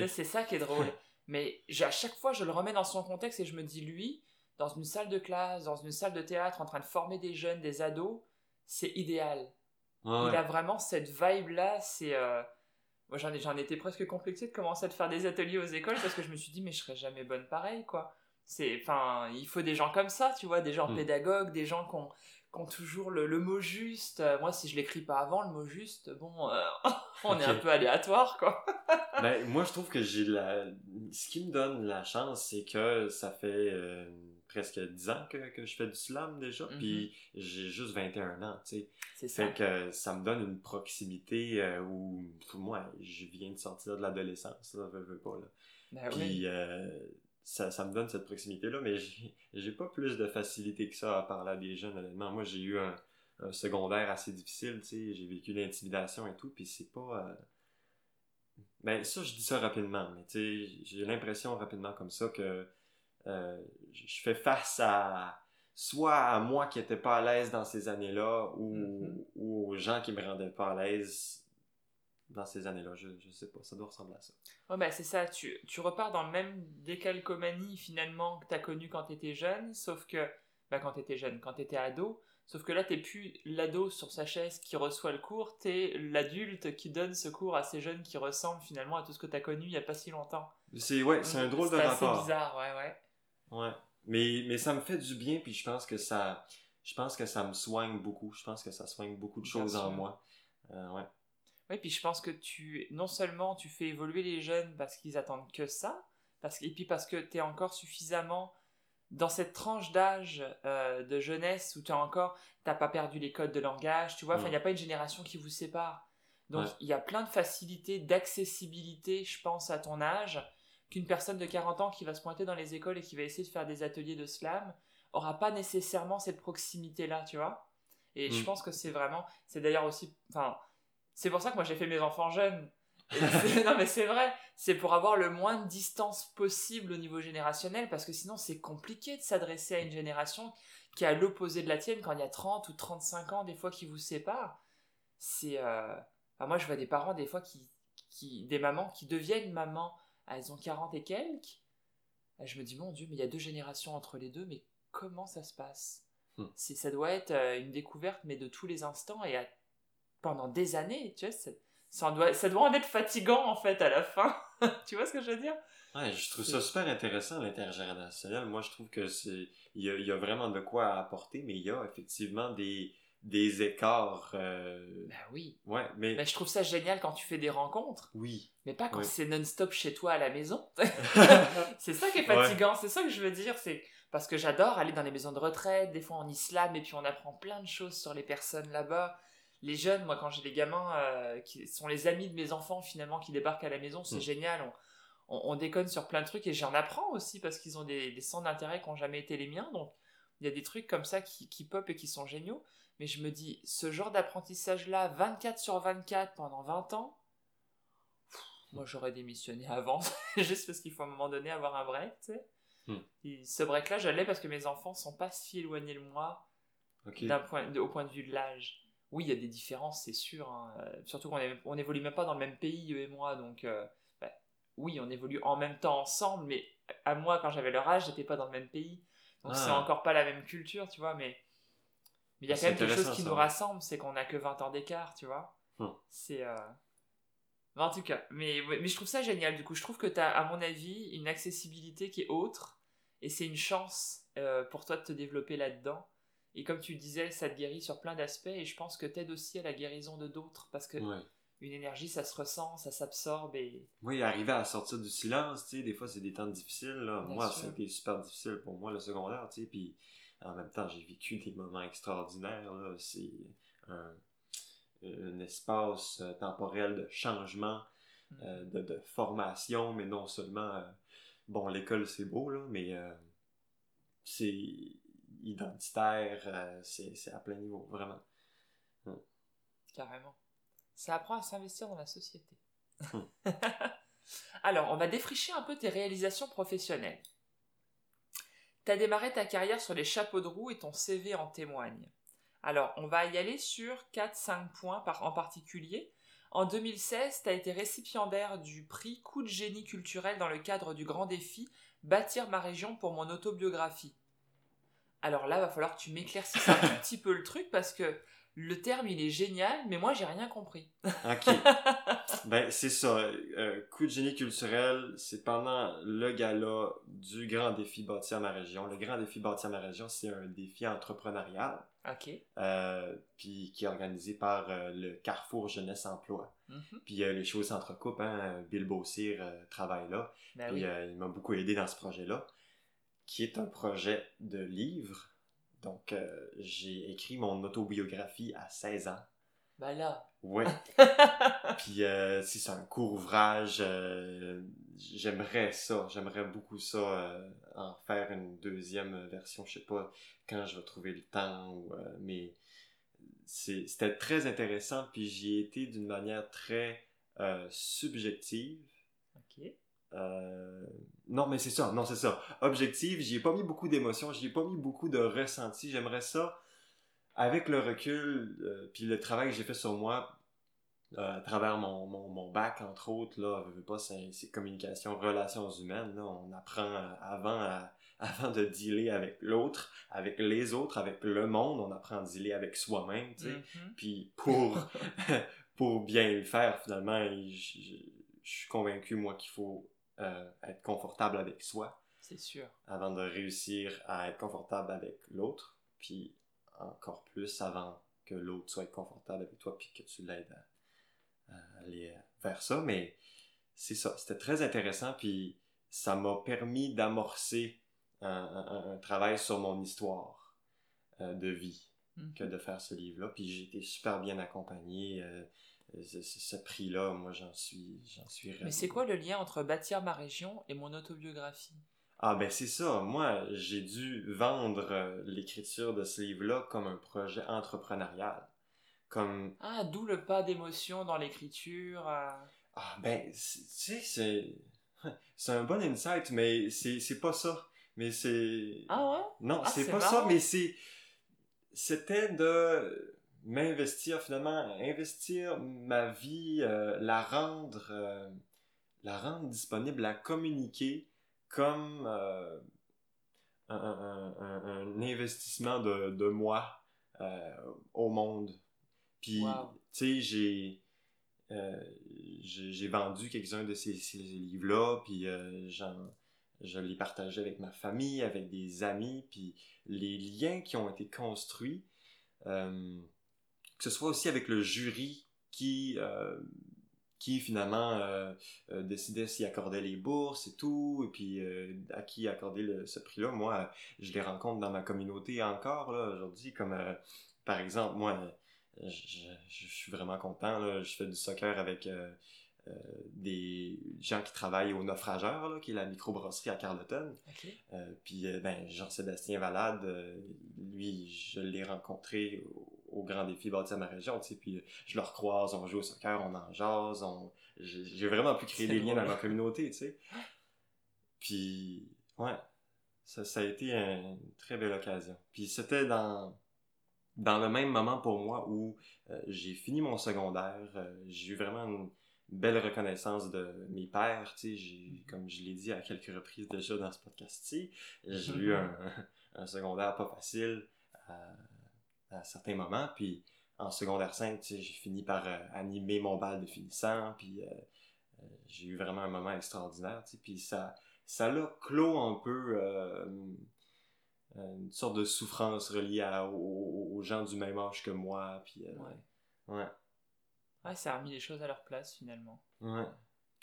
C'est ça qui est drôle. *laughs* Mais à chaque fois, je le remets dans son contexte et je me dis, lui, dans une salle de classe, dans une salle de théâtre, en train de former des jeunes, des ados, c'est idéal. Ouais, Il a vraiment cette vibe-là. C'est. euh, Moi, j'en ai- j'en étais presque complexé de commencer à faire des ateliers aux écoles parce que je me suis dit, mais je serais jamais bonne pareil, quoi. C'est, enfin, il faut des gens comme ça, tu vois, des gens Mm. pédagogues, des gens qui ont, ont toujours le, le mot juste. Euh, Moi, si je l'écris pas avant, le mot juste, bon, euh, *laughs* on est un peu aléatoire, quoi. *laughs* Ben, moi, je trouve que j'ai la. Ce qui me donne la chance, c'est que ça fait euh, presque 10 ans que, que je fais du slam déjà, Mhm. puis j'ai juste 21 ans, tu sais. C'est ça. Fait que ça me donne une proximité euh, où, pour moi, je viens de sortir de l'adolescence, là, veux, veux pas, là. Ben oui. Puis euh, ça, ça me donne cette proximité-là, mais j'ai pas plus de facilité que ça à parler à des jeunes, honnêtement. Moi, j'ai eu un, un secondaire assez difficile, tu sais, j'ai vécu l'intimidation et tout, puis c'est pas... euh, Ben, ça, je dis ça rapidement, mais tu sais, j'ai l'impression rapidement comme ça que euh, je fais face à... Soit à moi qui n'étais pas à l'aise dans ces années-là, ou, Mhm. ou aux gens qui me rendaient pas à l'aise dans ces années-là. Je, je sais pas, ça doit ressembler à ça. Ouais, bah, c'est ça, tu, tu repars dans le même décalcomanie finalement que tu as connu quand tu étais jeune, sauf que, bah, quand tu étais jeune, quand tu étais ado, sauf que là, t'es plus l'ado sur sa chaise qui reçoit le cours, t'es l'adulte qui donne ce cours à ces jeunes qui ressemblent finalement à tout ce que tu as connu il y a pas si longtemps. C'est ouais, c'est un drôle de C'est assez rapport. bizarre, ouais, ouais. Ouais. Mais, mais ça me fait du bien, puis je pense que ça je pense que ça me soigne beaucoup. Je pense que ça soigne beaucoup de choses en moi. Euh, ouais. Oui, puis je pense que tu, non seulement tu fais évoluer les jeunes parce qu'ils attendent que ça, parce, et puis parce que tu es encore suffisamment dans cette tranche d'âge euh, de jeunesse où tu encore, t'as pas perdu les codes de langage, tu vois, enfin, il Mm. n'y a pas une génération qui vous sépare. Donc, Ouais. il y a plein de facilités d'accessibilité, je pense, à ton âge, qu'une personne de 40 ans qui va se pointer dans les écoles et qui va essayer de faire des ateliers de slam aura pas nécessairement cette proximité-là, tu vois. Et je Mm. pense que c'est vraiment, c'est d'ailleurs aussi, enfin, c'est pour ça que moi j'ai fait mes enfants jeunes. *laughs* Non mais c'est vrai, c'est pour avoir le moins de distance possible au niveau générationnel parce que sinon c'est compliqué de s'adresser à une génération qui est à l'opposé de la tienne quand il y a 30 ou 35 ans des fois qui vous séparent. C'est euh, enfin, moi je vois des parents des fois qui, qui des mamans qui deviennent mamans, ah, elles ont 40 et quelques. Et je me dis mon dieu, mais il y a deux générations entre les deux, mais comment ça se passe? Hmm. C'est ça doit être euh, une découverte mais de tous les instants et à pendant des années, tu vois, ça doit, ça doit en être fatigant en fait à la fin. *laughs* tu vois ce que je veux dire? Ouais, je trouve ça super intéressant, l'intergénérationnel. Moi, je trouve que c'est. Il y a, il y a vraiment de quoi à apporter, mais il y a effectivement des, des écarts. euh, Ben oui. Ouais, mais. Ben, je trouve ça génial quand tu fais des rencontres, Oui. mais pas quand Oui. c'est non-stop chez toi à la maison. *laughs* *laughs* c'est ça qui est Ouais. fatigant, c'est ça que je veux dire. C'est parce que j'adore aller dans les maisons de retraite, des fois en islam, et puis on apprend plein de choses sur les personnes là-bas. Les jeunes, moi, quand j'ai des gamins euh, qui sont les amis de mes enfants finalement qui débarquent à la maison, c'est Mm. génial. On, on- on déconne sur plein de trucs et j'en apprends aussi parce qu'ils ont des, des centres d'intérêt qui n'ont jamais été les miens. Donc il y a des trucs comme ça qui, qui pop et qui sont géniaux. Mais je me dis, ce genre d'apprentissage-là, 24 sur 24 pendant 20 ans, pff, moi j'aurais démissionné *laughs* avant, juste parce qu'il faut à un moment donné avoir un break, tu sais. Hmm. Et ce break-là, je l'ai parce que mes enfants sont pas si éloignés de moi Ok. d'un point, de- au point de vue de l'âge. Oui, il y a des différences, c'est sûr. hein. Euh, Surtout qu'on est- on évolue même pas dans le même pays, eux et moi. Donc, euh, bah, oui, on évolue en même temps ensemble, mais à moi, quand j'avais leur âge, j'étais pas dans le même pays. Donc, Ah. c'est encore pas la même culture, tu vois. Mais mais il y a C'est quand même quelque chose qui ça, nous rassemble, c'est qu'on a que 20 ans d'écart, tu vois. Hmm. C'est. euh, en tout cas, mais, je trouve ça génial. Du coup, je trouve que tu as, à mon avis, une accessibilité qui est autre. Et c'est une chance euh, pour toi de te développer là-dedans. Et comme tu disais, ça te guérit sur plein d'aspects. Et je pense que t'aides aussi à la guérison de d'autres. Parce que Ouais. une énergie, ça se ressent, ça s'absorbe. Et Oui, arriver à sortir du silence, tu sais, des fois c'est des temps difficiles. Là. Moi, sûr. ça a été super difficile pour moi le secondaire, tu sais, puis en même temps, j'ai vécu des moments extraordinaires. là. C'est un, un espace euh, temporel de changement, euh, de, de formation, mais non seulement. euh, bon, l'école c'est beau, là, mais euh, c'est identitaire, euh, c'est à plein niveau, vraiment. carrément. Ça apprend à s'investir dans la société. Hmm. *laughs* Alors, on va défricher un peu tes réalisations professionnelles. T'as démarré ta carrière sur les chapeaux de roue et ton CV en témoigne. Alors, on va y aller sur 4-5 points par, en particulier. En 2016, tu as été récipiendaire du prix Coup de génie culturel dans le cadre du grand défi Bâtir ma région pour mon autobiographie. Alors là, va falloir que tu m'éclaircisses un tout *laughs* petit peu le truc parce que le terme il est génial, mais moi j'ai rien compris. Ok. *laughs* ben, c'est ça. Euh, coup de génie culturel, c'est pendant le gala du Grand Défi Bâtir ma région. Le Grand Défi Bâtir ma région, c'est un défi entrepreneurial, Ok. euh, puis qui est organisé par euh, le Carrefour Jeunesse Emploi. Mhm. Puis les choses s'entrecoupent, hein. Bill Beaucire euh, travaille là. Ben Puis oui. il m'a beaucoup aidé dans ce projet-là, qui est un projet de livre. Donc, euh, j'ai écrit mon autobiographie à 16 ans. Ben là. Ouais. *laughs* Puis euh, si c'est un court ouvrage, euh, j'aimerais ça, j'aimerais beaucoup ça, en faire une deuxième version, je sais pas quand je vais trouver le temps, ou, mais c'était très intéressant, puis j'y ai été d'une manière très subjective. Euh, non, mais c'est ça, non, c'est ça. Objective, j'y ai pas mis beaucoup d'émotions, j'y ai pas mis beaucoup de ressenti. J'aimerais ça, avec le recul, euh, puis le travail que j'ai fait sur moi, euh, à travers mon, mon, mon bac, entre autres, là, je veux pas, c'est c'est communication, relations humaines, là, on apprend avant, à- *laughs* avant de dealer avec l'autre, avec les autres, avec le monde, on apprend à dealer avec soi-même, tu sais. Mhm. Puis pour, *laughs* *laughs* pour bien le faire, finalement, je, je- je suis convaincu, moi, qu'il faut euh, être confortable avec soi C'est sûr. avant de réussir à être confortable avec l'autre. Puis encore plus avant que l'autre soit confortable avec toi, puis que tu l'aides à, à aller vers ça. Mais c'est ça, c'était très intéressant, puis ça m'a permis d'amorcer un, un- un travail sur mon histoire euh, de vie Mhm. que de faire ce livre-là. Puis j'ai été super bien accompagné. euh, ce, ce- prix-là, moi, j'en suis, j'en suis Mais c'est quoi le lien entre bâtir ma région et mon autobiographie? Ah ben c'est ça. Moi, j'ai dû vendre euh, l'écriture de ce livre-là comme un projet entrepreneurial. Comme Ah, d'où le pas d'émotion dans l'écriture. euh. ah ben tu sais c'est *laughs* c'est un bon insight mais c'est c'est pas ça. Mais c'est Ah ouais? Non, Ah, c'est pas ça mais c'est c'était de m'investir finalement, investir ma vie, euh, la rendre euh, la rendre disponible, la communiquer comme euh, un, un- un- un investissement de, de moi au monde. Puis, Wow. tu sais, j'ai, j'ai vendu quelques-uns de ces, ces livres-là, puis je les partageais avec ma famille, avec des amis, puis les liens qui ont été construits, euh, que ce soit aussi avec le jury qui qui finalement euh, euh, décidait s'y accordait les bourses et tout, et puis euh, à qui accorder ce prix-là. Moi, je les rencontre dans ma communauté encore là aujourd'hui, comme par exemple, moi, je, suis vraiment content. Là, je fais du soccer avec des gens qui travaillent au Naufrageur, là, qui est la microbrasserie à Carleton. puis ben, Jean-Sébastien Valade, lui, je l'ai rencontré au grand défi bâti à ma région, tu sais, puis je leur croise, on joue au soccer, on en jase, on... j'ai vraiment pu créer des liens dans ma communauté, tu sais. Puis, ouais, ça, ça a été une très belle occasion. Puis c'était dans, dans le même moment pour moi où euh, j'ai fini mon secondaire, euh, j'ai eu vraiment une belle reconnaissance de mes pères, tu sais, comme je l'ai dit à quelques reprises déjà dans ce podcast-ci, j'ai eu un, *laughs* un, secondaire pas facile, euh, à certains moments. Puis en secondaire 5, j'ai fini par euh, animer mon bal de finissant. Puis euh, euh, j'ai eu vraiment un moment extraordinaire. Puis ça ça l'a clos un peu une sorte de souffrance reliée aux, gens du même âge que moi. Puis, ouais. ouais. Ouais, ça a remis les choses à leur place finalement. Ouais.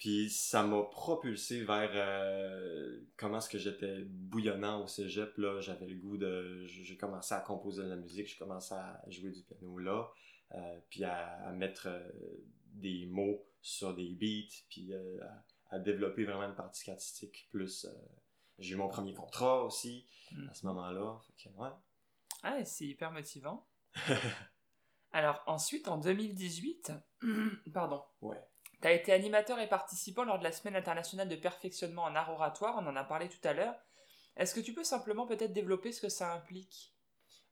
Puis ça m'a propulsé vers euh, comment est-ce que j'étais bouillonnant au cégep. Là, j'avais le goût de... J'ai commencé à composer de la musique, j'ai commencé à jouer du piano là, euh, puis à, mettre euh, des mots sur des beats, puis à, développer vraiment une partie artistique. Plus, j'ai eu mon premier contrat aussi hmm. à ce moment-là. ouais. Ah, c'est hyper motivant. *laughs* Alors ensuite, en 2018, *clears throat* pardon. Ouais. Tu as été animateur et participant lors de la Semaine internationale de perfectionnement en art oratoire, on en a parlé tout à l'heure. Est-ce que tu peux simplement peut-être développer ce que ça implique?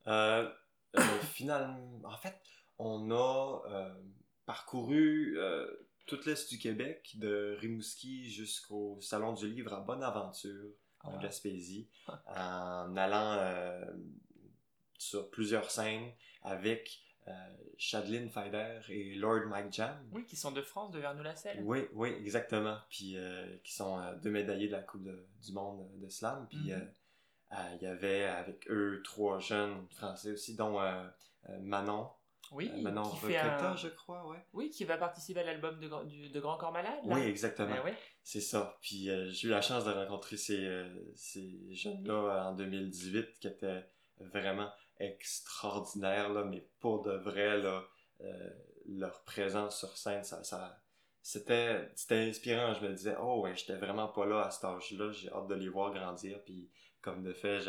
Euh, euh *coughs* Finalement, en fait, on a euh, parcouru euh, toute l'Est du Québec, de Rimouski jusqu'au Salon du Livre à Bonaventure, en ah. Gaspésie, en allant sur plusieurs scènes avec euh, Chadlyn Fider et Lord Mike Jam. Oui, qui sont de France, de Vernou-la-Selle. Oui, oui, exactement. Puis euh, qui sont euh, deux médaillés de la Coupe du Monde de slam. Puis mhm. il y avait avec eux trois jeunes français aussi, dont Manon. Oui, Manon Requeta, je crois, ouais. Oui, qui va participer à l'album de, de Grand Corps Malade. Oui, exactement. Eh C'est ça. Puis j'ai eu la chance de rencontrer ces, ces jeunes-là en 2018 qui étaient vraiment extraordinaire, là, mais pour de vrai, là, euh, leur présence sur scène, ça, ça c'était, c'était inspirant. Je me disais, oh ouais, j'étais vraiment pas là à cet âge-là, j'ai hâte de les voir grandir, puis comme de fait,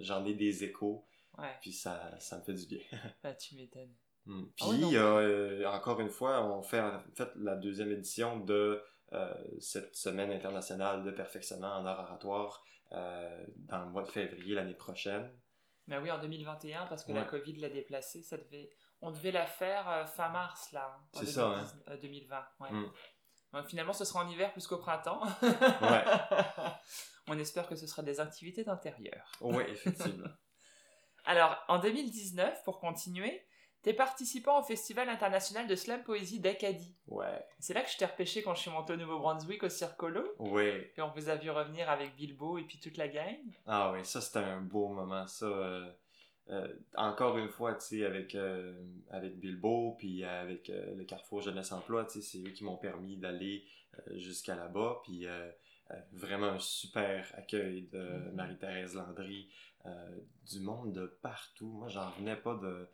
j'en ai des échos, ouais. puis ça, ça me fait du bien. *laughs* bah, tu m'étonnes. Hmm. Ah puis, euh, encore une fois, on fait en fait la deuxième édition de euh, cette semaine internationale de perfectionnement en art oratoire dans le mois de février l'année prochaine. Ben oui, en 2021, parce que la Covid l'a déplacé, ça devait... on devait la faire euh, fin mars, là. Hein, C'est ça, 2020, ouais. Mm. finalement, ce sera en hiver plus qu'au printemps. ouais. *laughs* On espère que ce sera des activités d'intérieur. Oui, effectivement. *laughs* Alors, en 2019, pour continuer, T'es participant au Festival international de slam poésie d'Acadie. Ouais. C'est là que je t'ai repêché quand je suis monté au Nouveau-Brunswick au Circolo. Ouais. Et on vous a vu revenir avec Bilbo et puis toute la gang. Ah oui, ça c'était un beau moment. Ça, euh, euh, encore une fois, tu sais, avec, euh, avec Bilbo puis avec le Carrefour Jeunesse Emploi, tu sais, c'est eux qui m'ont permis d'aller jusqu'à là-bas. Puis vraiment un super accueil de mm-hmm. Marie-Thérèse Landry, du monde de partout. Moi, j'en venais pas de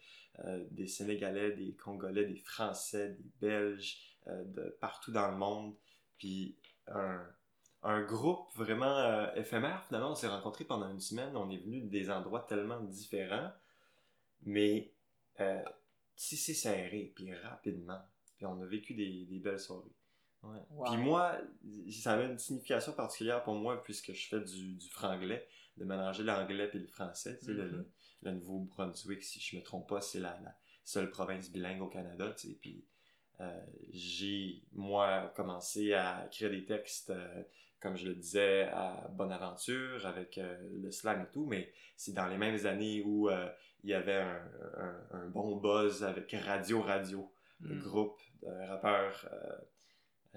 euh, des Sénégalais, des Congolais, des Français, des Belges, euh, de partout dans le monde. Puis un, un groupe vraiment euh, éphémère, finalement, on s'est rencontrés pendant une semaine, on est venu des endroits tellement différents, mais si c'est serré, puis rapidement. Puis on a vécu des, des belles soirées. Ouais. Puis moi, ça avait une signification particulière pour moi puisque je fais du, du franglais, de mélanger l'anglais et le français. Tu sais, le, le Nouveau-Brunswick, si je me trompe pas, c'est la, seule province bilingue au Canada, tu sais, puis euh, j'ai, moi, commencé à écrire des textes, euh, comme je le disais, à Bonaventure, avec euh, le slam et tout, mais c'est dans les mêmes années où il y avait un, bon buzz avec Radio Radio, le hmm. groupe de rappeurs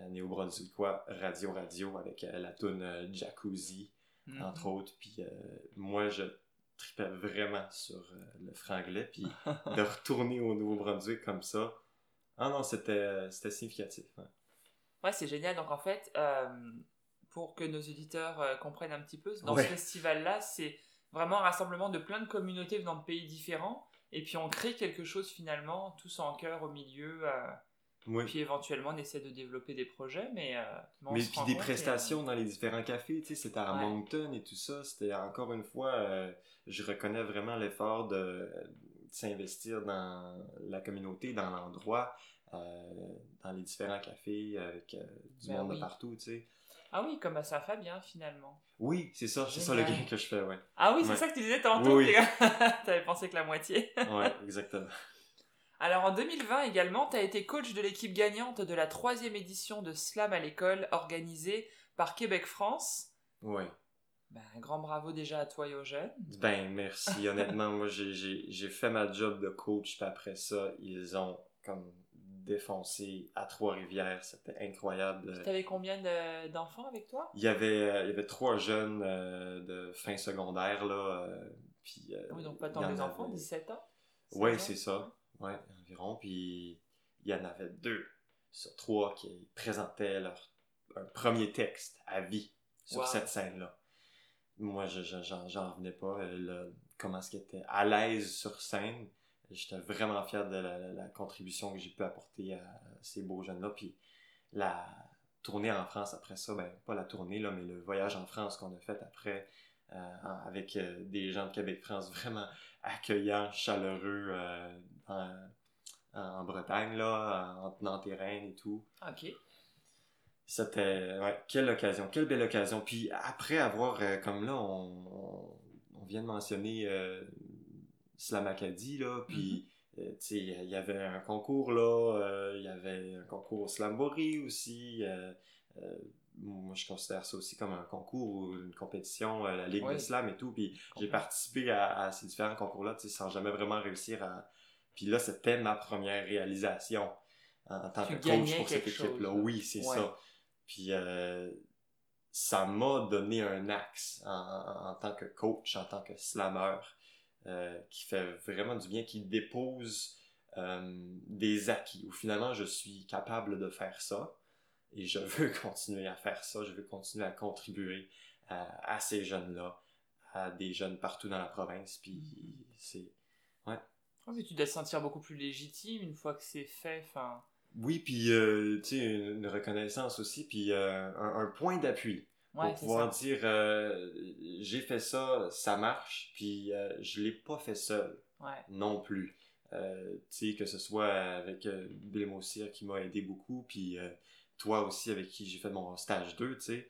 néo-brunswickois Radio Radio, avec la tune Jacuzzi, hmm. entre autres, puis moi, je tripais vraiment sur euh, le franglais, puis *laughs* de retourner au Nouveau-Brunswick comme ça, ah non, c'était c'était significatif. ouais. Ouais, c'est génial. Donc en fait, euh, pour que nos auditeurs euh, comprennent un petit peu, dans Ouais. ce festival-là, c'est vraiment un rassemblement de plein de communautés venant de pays différents. Et puis on crée quelque chose finalement, tous en cœur au milieu. euh, Oui. puis éventuellement on essaie de développer des projets, mais. euh, Mais puis des et, prestations dans les différents cafés, tu sais, c'était à Ouais. Moncton et tout ça, c'était encore une fois, euh, je reconnais vraiment l'effort de, de s'investir dans la communauté, dans l'endroit, euh, dans les différents cafés, avec euh, du Ben monde oui. de partout, tu sais. Ah oui, comme à Saint-Fabien finalement. Oui, c'est ça, c'est ça le gain que je fais, ouais. Ah oui, c'est Ouais. ça que tu disais tantôt. Oui, oui. *laughs* T'avais pensé que la moitié. Ouais, exactement. Alors en 2020 également, tu as été coach de l'équipe gagnante de la troisième édition de Slam à l'école organisée par Québec France. Ouais. Ben, un grand bravo déjà à toi et aux jeunes. Ben, merci. *laughs* Honnêtement, moi, j'ai- fait ma job de coach, puis après ça, ils ont comme défoncé à Trois-Rivières. C'était incroyable. Tu avais combien de- d'enfants avec toi? Il y avait, euh, il y avait trois jeunes euh, de fin secondaire, là. euh, puis, euh, Oui, donc pas tant des enfants, avait- 17 ans Oui, 16 ans? c'est ça. Ouais, environ. Puis il y en avait deux sur trois qui présentaient leur un premier texte à vie sur Wow. cette scène-là. Moi, je, je- j'en, j'en revenais pas. euh, le- comment est-ce qu'ils étaient à l'aise sur scène. J'étais vraiment fier de la, la- la contribution que j'ai pu apporter à ces beaux jeunes-là. Puis la tournée en France après ça, ben pas la tournée, là, mais le voyage en France qu'on a fait après euh, avec euh, des gens de Québec-France vraiment accueillants, chaleureux euh, en, en Bretagne, là, en tenant terrain et tout. Ok. C'était, ouais, quelle occasion, quelle belle occasion. Puis après avoir, euh, comme là, on, on, on vient de mentionner euh, Slam Acadie, là, puis, euh, tu sais, il y avait un concours, là, euh, il y avait un concours au aussi. euh, euh, moi, je considère ça aussi comme un concours ou une compétition, euh, la Ligue Oui. de Slam et tout. Puis j'ai participé à, à ces différents concours-là, tu sais, sans jamais vraiment réussir à... Puis là, c'était ma première réalisation en, tant Tu que coach pour cette équipe-là. là. Oui, c'est Ouais. ça. Puis euh, ça m'a donné un axe en, en- en tant que coach, en tant que slammer, euh, qui fait vraiment du bien, qui dépose euh, des acquis, où finalement je suis capable de faire ça, et je veux *laughs* continuer à faire ça, je veux continuer à contribuer à, à ces jeunes-là, à des jeunes partout dans la province, puis c'est... Oh, mais tu dois te sentir beaucoup plus légitime une fois que c'est fait. Enfin, Oui, puis euh, tu sais, une, reconnaissance aussi, puis euh, un, un point d'appui. ouais, pour pouvoir ça. dire euh, j'ai fait ça, ça marche, puis je l'ai pas fait seul Ouais. non plus. Tu sais, que ce soit avec Bill Mossir qui m'a aidé beaucoup, puis toi aussi avec qui j'ai fait mon stage 2, tu sais.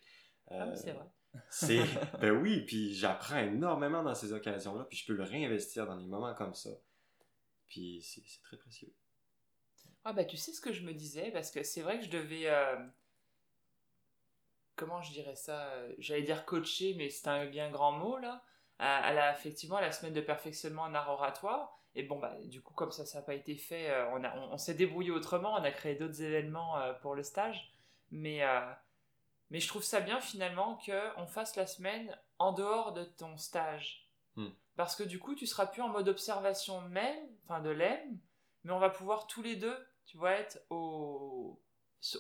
Ah oui, c'est vrai. c'est *laughs* ben oui, puis j'apprends énormément dans ces occasions-là, puis je peux le réinvestir dans des moments comme ça. Puis c'est c'est très précieux. Ah bah tu sais ce que je me disais, parce que c'est vrai que je devais... euh, Comment je dirais ça euh, J'allais dire coacher, mais c'est un bien grand mot là. À, à la, effectivement, à la semaine de perfectionnement en art oratoire. Et bon, bah, du coup, comme ça, ça n'a pas été fait, euh, on, a- on, on s'est débrouillé autrement, on a créé d'autres événements euh, pour le stage. Mais, mais je trouve ça bien finalement qu'on fasse la semaine en dehors de ton stage. Hmm. Parce que du coup, tu seras plus en mode observation même, enfin de l'EM, mais on va pouvoir tous les deux, tu vois, être au,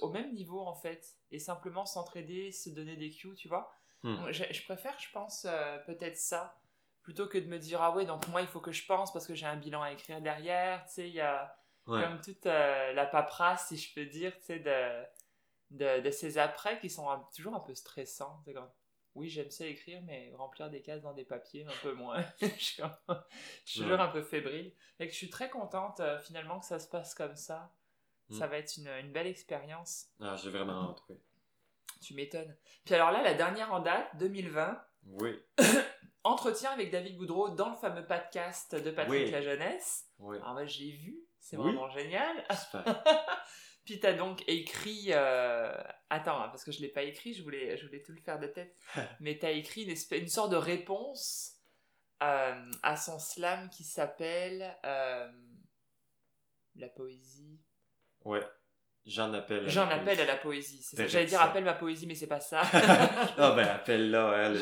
au même niveau en fait, et simplement s'entraider, se donner des cues, tu vois. Hmm. Donc, Je, je préfère, je pense, euh, peut-être ça, plutôt que de me dire, ah ouais, donc moi il faut que je pense parce que j'ai un bilan à écrire derrière, tu sais, il y a Ouais. comme toute euh, la paperasse, si je peux dire, tu sais, de, de, de ces après qui sont un- toujours un peu stressants. tu sais, oui, j'aime ça écrire, mais remplir des cases dans des papiers, un peu moins. *laughs* *laughs* je suis un- je Ouais. un peu fébrile. Et que je suis très contente, euh, finalement, que ça se passe comme ça. Ça Mm. va être une, une belle expérience. Ah, j'ai vraiment hâte, oui. Tu m'étonnes. Puis alors là, la dernière en date, 2020, Oui, *coughs* entretien avec David Goudreau dans le fameux podcast de Patrick Oui. La Jeunesse. oui. Alors moi, j'ai vu, c'est Oui. vraiment génial. *laughs* Puis t'as donc écrit. euh, Attends, hein, parce que je l'ai pas écrit, je voulais, je voulais tout le faire de tête. *laughs* mais t'as écrit une, espèce- une sorte de réponse euh, à son slam qui s'appelle euh, La poésie. Ouais. J'en appelle. à J'en la appelle poésie. à la poésie. c'est ça. J'allais dire appelle ma poésie, mais c'est pas ça. *laughs* Ah ben, appelle-la, hein, *laughs* le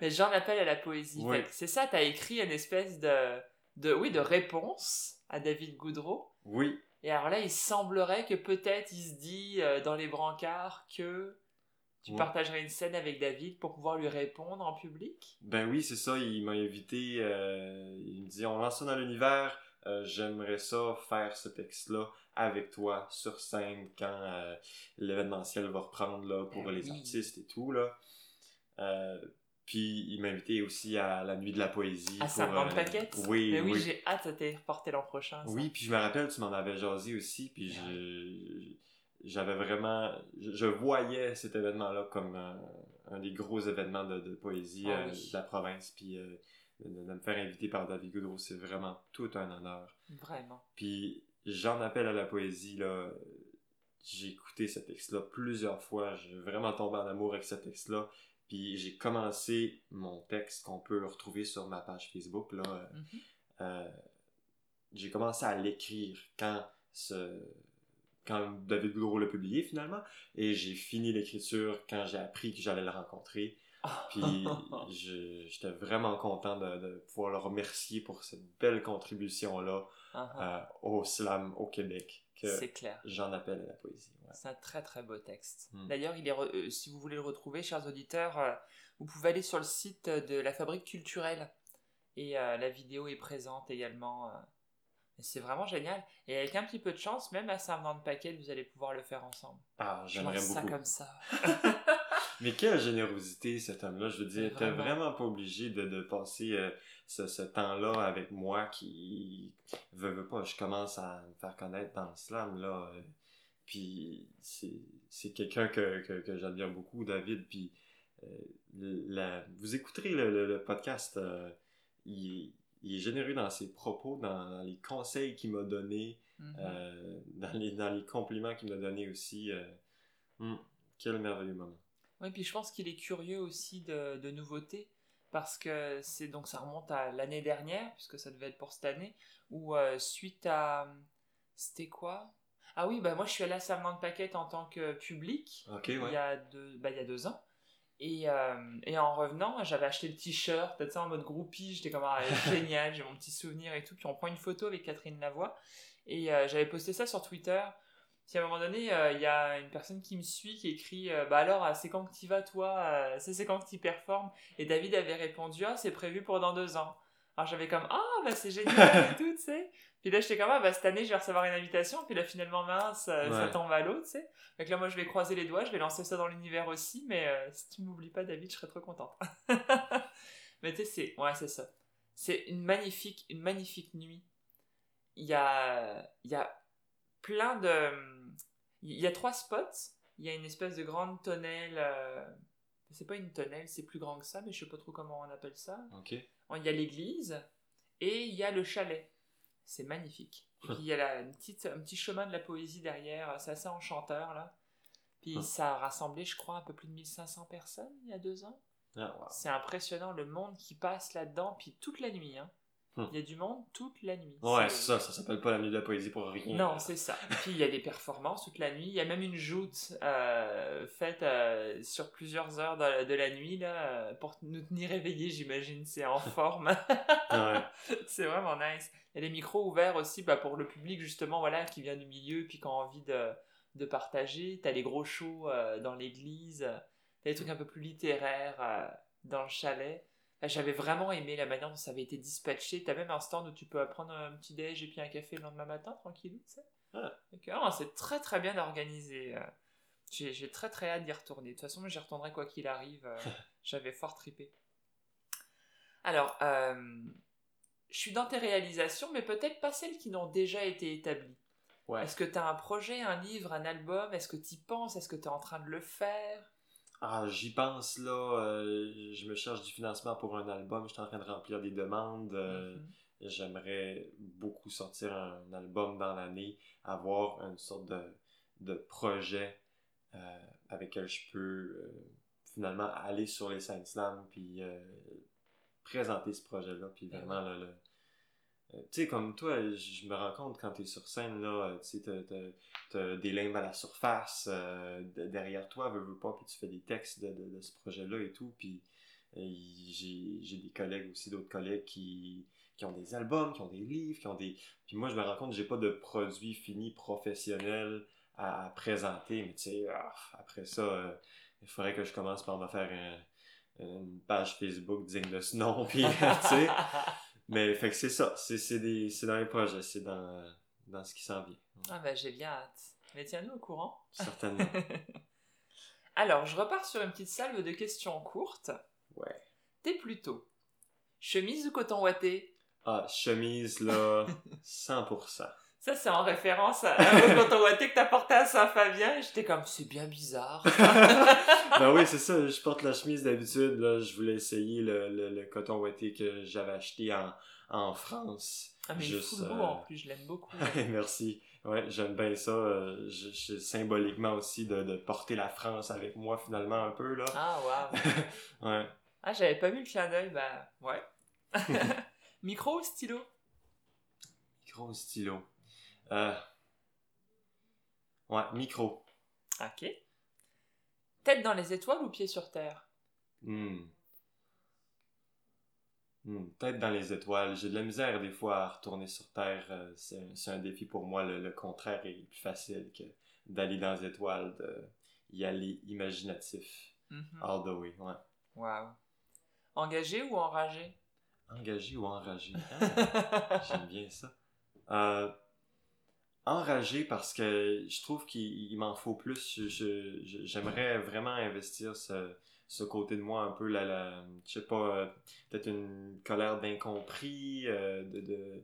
mais j'en appelle à la poésie. Oui. C'est ça, t'as écrit une espèce de, de, oui, de réponse à David Goudreau. Oui, Et alors là, il semblerait que peut-être il se dit euh, dans les brancards que tu Ouais. partagerais une scène avec David pour pouvoir lui répondre en public? ben oui, c'est ça, il m'a invité, euh, il me dit, on lance ça dans l'univers, euh, j'aimerais ça faire ce texte-là avec toi sur scène quand l'événementiel va reprendre là, pour Ben les oui. artistes et tout. Là. Puis il m'a invité aussi à la nuit de la poésie. À pour, 50 euh. Oui, Mais oui, oui. j'ai hâte de te reporter l'an prochain. ça. Oui, puis je me rappelle, tu m'en avais jasé aussi, puis Ah j'avais vraiment... Je, je voyais cet événement-là comme euh, un des gros événements de, de poésie Ah euh, oui. de la province, puis euh, de, de me faire inviter par David Goudreau, c'est vraiment tout un honneur. Vraiment. Puis j'en appelle à la poésie, là. J'ai écouté ce texte-là plusieurs fois, j'ai vraiment tombé en amour avec ce texte-là, puis j'ai commencé mon texte qu'on peut retrouver sur ma page Facebook, là, euh, Mhm. euh, j'ai commencé à l'écrire quand ce quand David Goudreau l'a publié finalement et j'ai fini l'écriture quand j'ai appris que j'allais le rencontrer puis j'étais vraiment content de, de pouvoir le remercier pour cette belle contribution là Ah, au slam au Québec C'est clair. j'en appelle à la poésie ouais. C'est un très très beau texte. Mm. D'ailleurs, il est re- euh, si vous voulez le retrouver, chers auditeurs, euh, vous pouvez aller sur le site de la Fabrique culturelle et euh, la vidéo est présente également. euh. C'est vraiment génial. Et avec un petit peu de chance, même à Saint-Venant de Paquet, vous allez pouvoir le faire ensemble. ah j'aimerais lance ça beaucoup comme ça. *laughs* Mais quelle générosité cet homme-là. Je veux dire, t'es Vraiment. vraiment pas obligé de, de passer euh, ce, ce temps-là avec moi qui veut, veut pas. Je commence à me faire connaître dans le slam là. euh, puis c'est c'est quelqu'un que, que, que j'admire beaucoup, David. Puis euh, la- vous écouterez le, le- le podcast. il, il est généreux dans ses propos, dans, dans les conseils qu'il m'a donnés, Mhm. euh, dans, les, dans les compliments qu'il m'a donnés aussi. hum, quel merveilleux moment. Oui, puis je pense qu'il est curieux aussi de, de nouveautés parce que c'est donc ça remonte à l'année dernière puisque ça devait être pour cette année où euh, suite à c'était quoi? Ah oui, bah moi je suis allé à de Paquette en tant que public il ouais. y a deux bah, il y a deux ans. Et, euh, et en revenant, j'avais acheté le t-shirt, peut-être ça en mode groupie, j'étais comme ah, *laughs* génial, j'ai mon petit souvenir et tout. Puis on prend une photo avec Catherine Lavoie et euh, j'avais posté ça sur Twitter. Puis à un moment donné, euh, il y a une personne qui me suit qui écrit euh, Bah alors, euh, c'est quand que tu vas toi C'est quand que tu performes? Et David avait répondu Ah, c'est prévu pour dans deux ans. Alors j'avais comme Ah, bah c'est génial *laughs* et tout, tu sais. Puis là, j'étais comme Ah, bah cette année, je vais recevoir une invitation. Puis là, finalement, mince, ça Ouais. tombe à l'eau, tu sais. Donc là, moi, je vais croiser les doigts, je vais lancer ça dans l'univers aussi. Mais euh, si tu m'oublies pas, David, je serais trop contente. *laughs* mais tu sais, c'est ouais, c'est ça. C'est une magnifique, une magnifique nuit. Il y a, il y a plein de. Il y a trois spots. Il y a une espèce de grande tonnelle. euh, C'est pas une tonnelle, c'est plus grand que ça, mais je sais pas trop comment on appelle ça. Ok. Il y a l'église et il y a le chalet. C'est magnifique. Et puis il y a la, une petite, un petit chemin de la poésie derrière. C'est assez enchanteur là. Puis Hum. ça a rassemblé, je crois, un peu plus de 1500 personnes il y a deux ans. Ah, wow. C'est impressionnant le monde qui passe là-dedans, puis toute la nuit. Hein. Hum. Il y a du monde toute la nuit. Ouais, c'est ça, ça s'appelle pas la nuit de la poésie pour rien. Non, c'est ça. Puis il y a des performances toute la nuit. Il y a même une joute euh, faite euh, sur plusieurs heures de la, de la nuit là, euh, pour nous tenir éveillés, j'imagine. C'est en *laughs* forme. Ouais. *laughs* c'est vraiment nice. Il y a des micros ouverts aussi bah, pour le public, justement, voilà, qui vient du milieu puis qui a envie de, de partager. T'as les gros shows euh, dans l'église. T'as des trucs un peu plus littéraires dans le chalet. J'avais vraiment aimé la manière dont ça avait été dispatché. T'as même un stand où tu peux prendre un petit déj et puis un café le lendemain matin, tranquillou, tu sais. Ah. C'est très très bien organisé. euh. J'ai très très hâte d'y retourner. De toute façon, j'y retournerai quoi qu'il arrive. euh, *laughs* J'avais fort tripé. Alors, euh, je suis dans tes réalisations, mais peut-être pas celles qui n'ont déjà été établies. Ouais. Est-ce que tu as un projet, un livre, un album? Est-ce que tu y penses? Est-ce que tu es en train de le faire? Ah, j'y pense là. euh, je me cherche du financement pour un album. Je suis en train de remplir des demandes. euh, Mhm. J'aimerais beaucoup sortir un album dans l'année, avoir une sorte de, de projet euh, avec lequel je peux finalement aller sur les scènes slam puis présenter ce projet-là, puis Ben vraiment le, le- tu sais, comme toi, je me rends compte quand tu es sur scène, là, euh, tu sais, t'as, des limbes à la surface, euh, derrière toi, veux, veux pas, puis tu fais des textes de, ce projet-là et tout, puis j'ai, j'ai des collègues aussi, d'autres collègues qui, qui ont des albums, qui ont des livres, qui ont des... Puis moi, je me rends compte que j'ai pas de produit fini professionnel à, présenter, mais tu sais, ah, après ça, il faudrait que je commence par me faire une page Facebook digne de ce nom, puis *laughs* tu sais... Mais fait que c'est ça, c'est dans les projets, c'est dans, dans ce qui s'en vient. Ah ben j'ai bien hâte. Mais tiens-nous au courant. Certainement. *laughs* Alors, je repars sur une petite salve de questions courtes. Ouais. T'es plutôt chemise ou coton ouaté? Ah, chemise là, *laughs* 100%. Ça, c'est en référence à, au coton ouaté que t'as porté à *laughs* Saint-Fabien. J'étais comme, c'est bien bizarre. *laughs* ben oui, c'est ça. Je porte la chemise d'habitude. Là, je voulais essayer le, le, coton ouaté que j'avais acheté en, en France. Ah, mais Juste, il est beau en euh, plus. Je l'aime beaucoup. *laughs* Merci. Ouais, j'aime bien ça. Euh, je, symboliquement aussi de, de, porter la France avec moi finalement un peu là. Ah waouh. ouais. Ah j'avais pas vu le clin d'œil, bah ouais. Micro ou stylo? Micro ou stylo? Euh... Ouais, micro. Ok. Tête dans les étoiles ou pied sur terre? Hmm. Hmm, tête dans les étoiles. J'ai de la misère des fois à retourner sur terre. Euh, c'est un, défi pour moi. Le, contraire est plus facile que d'aller dans les étoiles, d'y aller imaginatif. Mm-hmm. All the way, ouais. Wow. Engagé ou enragé? Engagé ou enragé? Ah, *laughs* J'aime bien ça. Euh, enragé parce que je trouve qu'il m'en faut plus. J'aimerais vraiment investir ce, ce, côté de moi un peu, la, la je sais pas, euh, peut-être une colère d'incompris, euh, de, de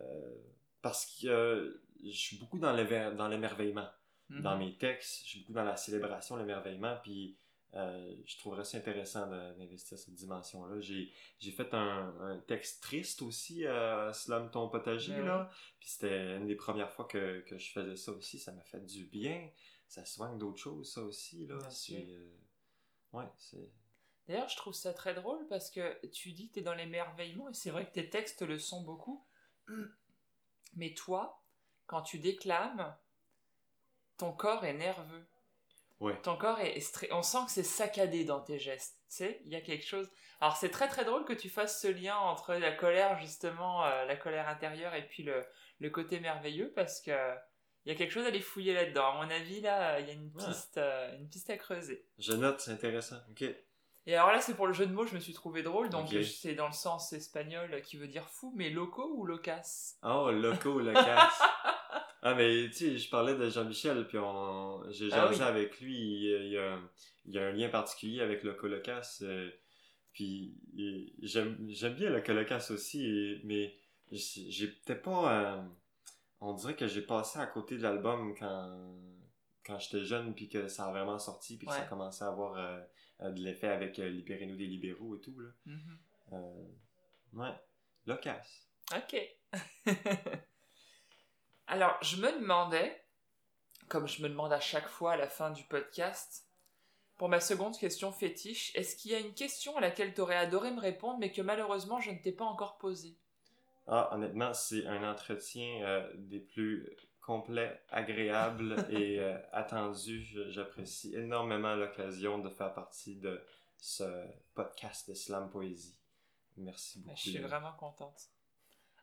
euh, parce que je suis beaucoup dans l'émerveillement. Dans mm-hmm. mes textes, je suis beaucoup dans la célébration, l'émerveillement, puis euh, je trouverais ça intéressant d'investir cette dimension-là. J'ai, fait un, texte triste aussi à euh, Slam ton potager, ben là. Puis c'était une des premières fois que, que, je faisais ça aussi. Ça m'a fait du bien. Ça soigne d'autres choses, ça aussi, là. Euh, ouais, c'est... D'ailleurs, je trouve ça très drôle parce que tu dis que tu es dans l'émerveillement et c'est vrai que tes textes le sont beaucoup. Mais toi, quand tu déclames, ton corps est nerveux. Ton corps est, on sent que c'est saccadé dans tes gestes. Tu sais, il y a quelque chose. Alors c'est très très drôle que tu fasses ce lien entre la colère justement, euh, la colère intérieure et puis le, le côté merveilleux parce que il y a quelque chose à les fouiller là-dedans. À mon avis là, il y a une piste, euh, une piste à creuser. Je note, c'est intéressant. Ok. Et alors là, c'est pour le jeu de mots, je me suis trouvé drôle. Donc c'est dans le sens espagnol qui veut dire fou, mais loco ou locas? Oh, loco ou locas. *laughs* Ah, mais tu sais, je parlais de Jean-Michel, puis on... j'ai ah jasé avec lui. Il y, a, il y, a, un lien particulier avec le Colocas. Euh, puis j'aime bien le Colocas aussi, mais j'ai peut-être pas. Euh, on dirait que j'ai passé à côté de l'album quand, quand j'étais jeune, puis que ça a vraiment sorti, puis que ça a commencé à avoir euh, de l'effet avec Libérez-nous des libéraux et tout. Là. Mm-hmm. ouais, Locas. Ok. *laughs* Alors, je me demandais, comme je me demande à chaque fois à la fin du podcast, pour ma seconde question fétiche, est-ce qu'il y a une question à laquelle tu aurais adoré me répondre, mais que malheureusement je ne t'ai pas encore posée? Ah, honnêtement, c'est un entretien euh, des plus complets, agréables *laughs* et euh, attendus. J'apprécie énormément l'occasion de faire partie de ce podcast de Slam Poésie. Merci beaucoup. Je suis vraiment contente.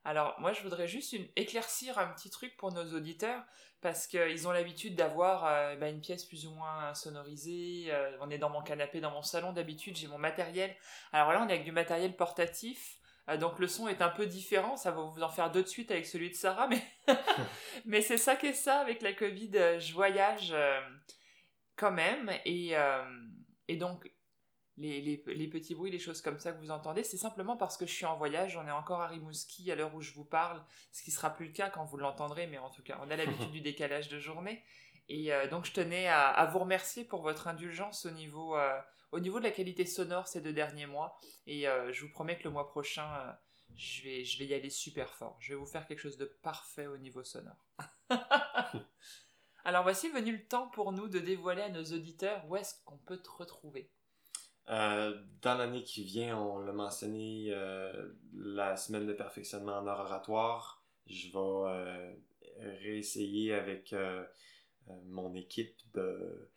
Alors moi je voudrais juste éclaircir un petit truc pour nos auditeurs parce qu'ils ont l'habitude d'avoir euh, bah, une pièce plus ou moins sonorisée. Euh, on est dans mon canapé, dans mon salon d'habitude, j'ai mon matériel. Alors là on est avec du matériel portatif. Euh, donc le son est un peu différent, ça va vous en faire deux de suite avec celui de Sarah, mais, *laughs* c'est ça qu'est ça avec la Covid, je voyage quand même, et donc les, petits bruits, les choses comme ça que vous entendez, c'est simplement parce que je suis en voyage, on est encore à Rimouski à l'heure où je vous parle, ce qui sera plus le cas quand vous l'entendrez, mais en tout cas, on a l'habitude *laughs* du décalage de journée. Et euh, donc je tenais à, vous remercier pour votre indulgence au niveau, euh, au niveau de la qualité sonore ces deux derniers mois. Et euh, je vous promets que le mois prochain, je, vais, je vais y aller super fort. Je vais vous faire quelque chose de parfait au niveau sonore. *laughs* Alors voici venu le temps pour nous de dévoiler à nos auditeurs où est-ce qu'on peut te retrouver. Euh, dans l'année qui vient, on l'a mentionné, euh, la semaine de perfectionnement en art oratoire. Je vais euh, réessayer avec mon équipe de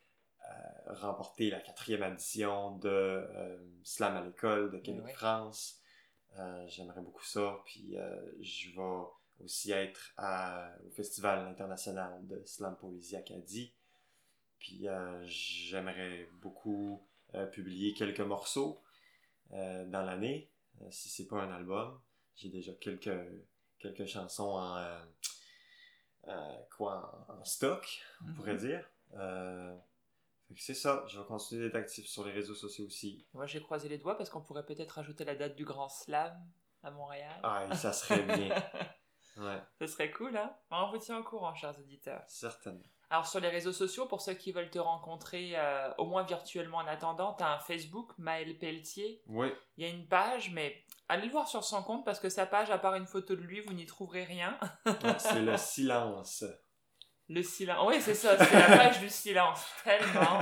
remporter la quatrième édition de Slam à l'école de Québec-France. J'aimerais beaucoup ça. Puis je vais aussi être à- au Festival international de Slam Poésie Acadie. Puis euh, j'aimerais beaucoup euh, publier quelques morceaux euh, dans l'année, euh, si c'est pas un album. J'ai déjà quelques, quelques chansons en, euh, euh, quoi, en, stock, on pourrait dire. Euh, c'est ça, je vais continuer d'être actif sur les réseaux sociaux aussi. Moi, j'ai croisé les doigts parce qu'on pourrait peut-être ajouter la date du Grand Slam à Montréal. Ah, et ça serait bien. *laughs* Ouais, Ce serait cool, hein On vous tient au courant, chers auditeurs. certainement. Alors, sur les réseaux sociaux, pour ceux qui veulent te rencontrer, euh, au moins virtuellement en attendant, tu as un Facebook, Maël Pelletier. Oui, Il y a une page, mais allez le voir sur son compte parce que sa page, à part une photo de lui, vous n'y trouverez rien. *laughs* c'est le silence. Le silence. Oui, c'est ça, c'est la page du silence. *laughs* Tellement.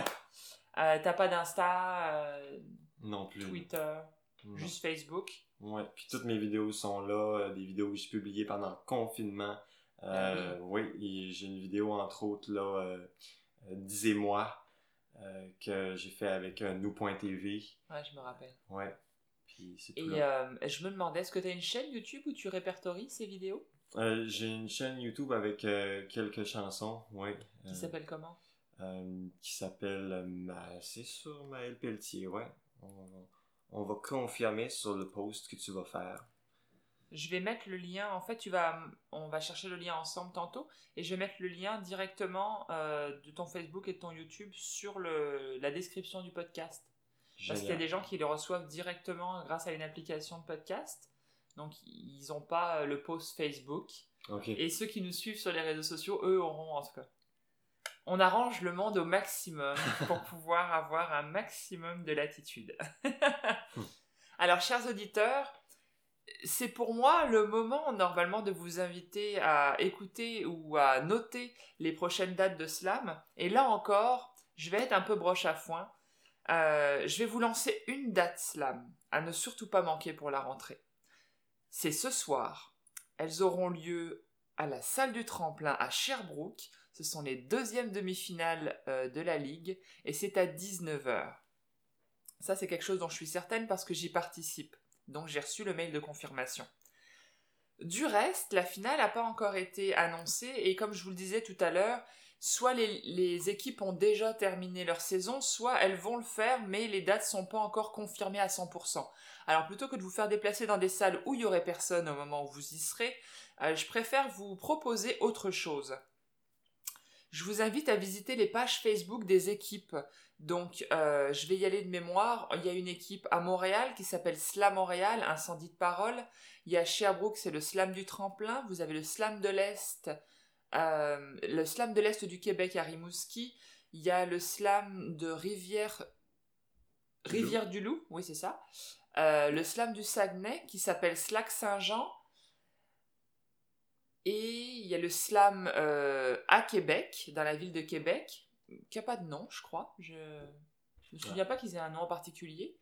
Euh, T'as pas d'Insta, euh, Non plus. Twitter, Non. juste Facebook. Ouais, puis toutes mes vidéos sont là, des vidéos que j'ai publiées pendant le confinement. Euh, oui, et j'ai une vidéo entre autres là, euh, euh, Disez-moi, euh, que j'ai fait avec euh, nous.tv. Ouais, je me rappelle. Ouais, puis c'est tout Et euh, je me demandais, est-ce que tu as une chaîne YouTube où tu répertories ces vidéos? Euh, j'ai une chaîne YouTube avec euh, quelques chansons, ouais. Qui euh, s'appelle comment? euh, qui s'appelle euh, Ma- c'est sur Maël Pelletier, ouais. On, on va confirmer sur le post que tu vas faire. Je vais mettre le lien. En fait, tu vas, on va chercher le lien ensemble tantôt, et je vais mettre le lien directement euh, de ton Facebook et de ton YouTube sur le, la description du podcast. Parce qu'il y a des gens qui les reçoivent directement grâce à une application de podcast. Donc, ils n'ont pas euh, le post Facebook. Ok. Et ceux qui nous suivent sur les réseaux sociaux, eux auront en tout cas. On arrange le monde au maximum *laughs* pour pouvoir avoir un maximum de latitude. *laughs* Alors, chers auditeurs, c'est pour moi le moment normalement de vous inviter à écouter ou à noter les prochaines dates de slam. Et là encore, je vais être un peu broche à foin. Euh, je vais vous lancer une date slam à ne surtout pas manquer pour la rentrée. C'est ce soir. Elles auront lieu à la salle du tremplin à Sherbrooke. Ce sont les deuxièmes demi-finales euh, de la ligue et c'est à 19h. Ça, c'est quelque chose dont je suis certaine parce que j'y participe. Donc j'ai reçu le mail de confirmation. Du reste, la finale n'a pas encore été annoncée et comme je vous le disais tout à l'heure, soit les, équipes ont déjà terminé leur saison, soit elles vont le faire, mais les dates sont pas encore confirmées à 100%. Alors plutôt que de vous faire déplacer dans des salles où il y aurait personne au moment où vous y serez, euh, je préfère vous proposer autre chose. Je vous invite à visiter les pages Facebook des équipes. Donc, euh, je vais y aller de mémoire. Il y a une équipe à Montréal qui s'appelle Slam Montréal, incendie de parole. Il y a Sherbrooke, c'est le Slam du tremplin. Vous avez le Slam de l'Est, euh, le Slam de l'Est du Québec à Rimouski. Il y a le Slam de Rivière, Du Loup. Rivière du Loup, oui c'est ça. Euh, le Slam du Saguenay qui s'appelle Slack Saint-Jean. Et il y a le slam à Québec, dans la ville de Québec, qui n'a pas de nom, je crois. Je ne me souviens pas qu'ils aient un nom en particulier.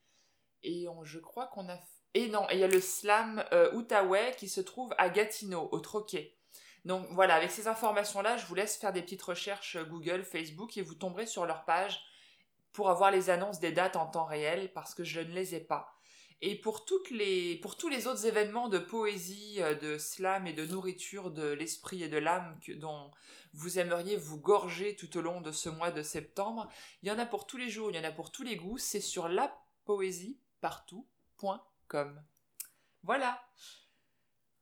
Et on- je crois qu'on a... Et non, et il y a le slam euh, Outaouais qui se trouve à Gatineau, au Troquet. Donc voilà, avec ces informations-là, je vous laisse faire des petites recherches euh, Google, Facebook, et vous tomberez sur leur page pour avoir les annonces des dates en temps réel, parce que je ne les ai pas. Et pour, toutes les, pour tous les autres événements de poésie, euh, de slam et de nourriture de l'esprit et de l'âme dont vous aimeriez vous gorger tout au long de ce mois de septembre, il y en a pour tous les jours, il y en a pour tous les goûts, c'est sur lapoésiepartout.com. Voilà.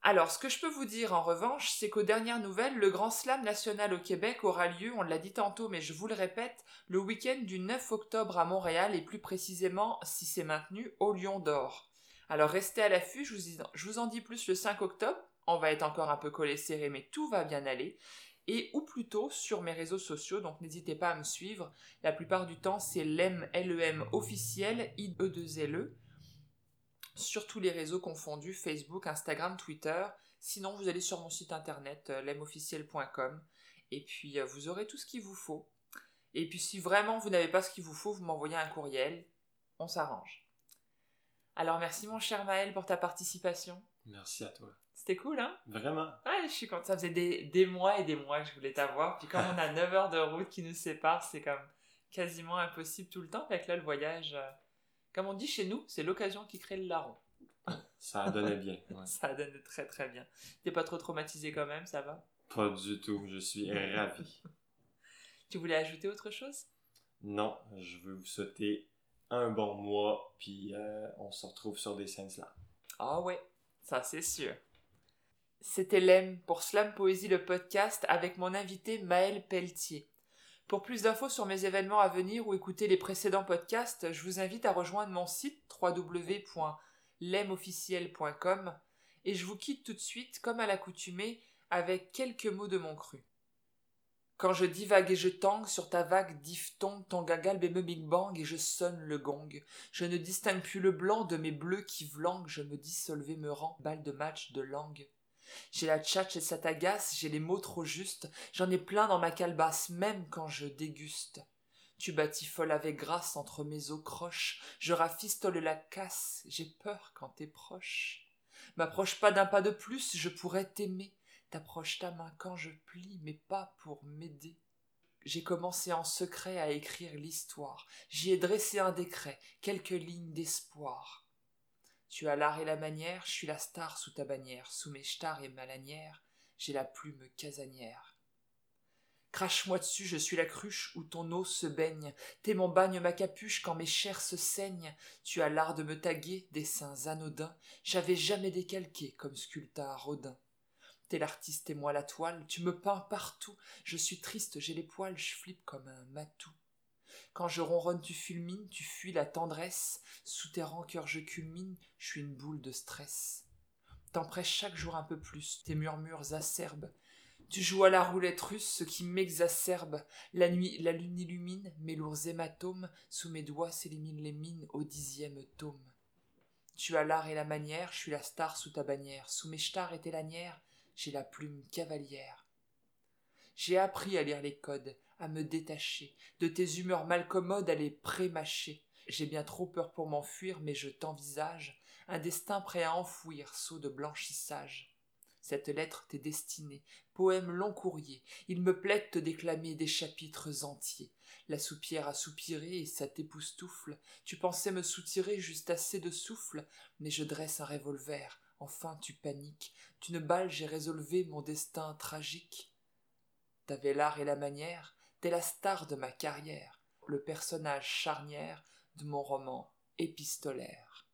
Alors, ce que je peux vous dire en revanche, c'est qu'aux dernières nouvelles, le Grand Slam national au Québec aura lieu, on l'a dit tantôt, mais je vous le répète, le week-end du 9 octobre à Montréal et plus précisément, si c'est maintenu, au Lion d'Or. Alors restez à l'affût, je vous, en dis plus le 5 octobre, on va être encore un peu collé serré, mais tout va bien aller. Et ou plutôt sur mes réseaux sociaux, donc n'hésitez pas à me suivre. La plupart du temps, c'est l'EM, LEM officiel, I-E-2-L-E, sur tous les réseaux confondus, Facebook, Instagram, Twitter. Sinon, vous allez sur mon site internet, euh, lemofficiel.com, et puis euh, vous aurez tout ce qu'il vous faut. Et puis si vraiment vous n'avez pas ce qu'il vous faut, vous m'envoyez un courriel On s'arrange. Alors merci mon cher Maël pour ta participation. Merci à toi. C'était cool, hein? Vraiment. Ouais, je suis contente. Ça faisait des, des mois et des mois que je voulais t'avoir. Puis comme on a 9 heures de route qui nous séparent, c'est comme quasiment impossible tout le temps. Fait que là, le voyage, euh, comme on dit chez nous, c'est l'occasion qui crée le larron. Ça a donné bien. *laughs* ouais. Ça donne très très bien. T'es pas trop traumatisé quand même, ça va? Pas du tout. Je suis *laughs* ravi. Tu voulais ajouter autre chose? Non, je veux vous souhaiter un bon mois, puis euh, on se retrouve sur des scènes slam. Ah ouais, ça c'est sûr. C'était Lem pour Slam Poésie le podcast avec mon invité Maël Pelletier. Pour plus d'infos sur mes événements à venir ou écouter les précédents podcasts, je vous invite à rejoindre mon site www.lemofficiel.com et je vous quitte tout de suite, comme à l'accoutumée, avec quelques mots de mon cru. Quand je divague et je tangue sur ta vague diphtongue, ton gagal me big bang et je sonne le gong. Je ne distingue plus le blanc de mes bleus qui vlanguent, je me dissolver me rend, balle de match de langue. J'ai la tchatche et ça t'agace, j'ai les mots trop justes, j'en ai plein dans ma calebasse, même quand je déguste. Tu batifoles avec grâce entre mes os croches, je rafistole la casse, j'ai peur quand t'es proche. M'approche pas d'un pas de plus, je pourrais t'aimer, t'approche ta main quand je plie, mais pas pour m'aider. J'ai commencé en secret à écrire l'histoire, j'y ai dressé un décret, quelques lignes d'espoir. Tu as l'art et la manière, je suis la star sous ta bannière, sous mes stars et ma lanière, j'ai la plume casanière. Crache-moi dessus, je suis la cruche où ton eau se baigne, t'es mon bagne ma capuche quand mes chairs se saignent, tu as l'art de me taguer, dessins anodins, j'avais jamais décalqué comme sculpta Rodin. T'es l'artiste et moi la toile, tu me peins partout, je suis triste, j'ai les poils, je flippe comme un matou. Quand je ronronne, tu fulmines, tu fuis la tendresse. Sous tes rancœurs, je culmine, je suis une boule de stress. T'empresses chaque jour un peu plus, tes murmures acerbes. Tu joues à la roulette russe, ce qui m'exacerbe. La nuit, la lune illumine mes lourds hématomes. Sous mes doigts s'éliminent les mines au dixième tome. Tu as l'art et la manière, je suis la star sous ta bannière. Sous mes stars et tes lanières, j'ai la plume cavalière. J'ai appris à lire les codes, à me détacher de tes humeurs malcommodes à les prémâcher. J'ai bien trop peur pour m'enfuir, mais je t'envisage un destin prêt à enfouir, saut de blanchissage. Cette lettre t'est destinée, poème long courrier. Il me plaît de te déclamer des chapitres entiers. La soupière a soupiré et ça t'époustoufle. Tu pensais me soutirer juste assez de souffle, mais je dresse un revolver. Enfin tu paniques. D'une balle j'ai résolvé mon destin tragique. T'avais l'art et la manière, la star de ma carrière, le personnage charnière de mon roman épistolaire.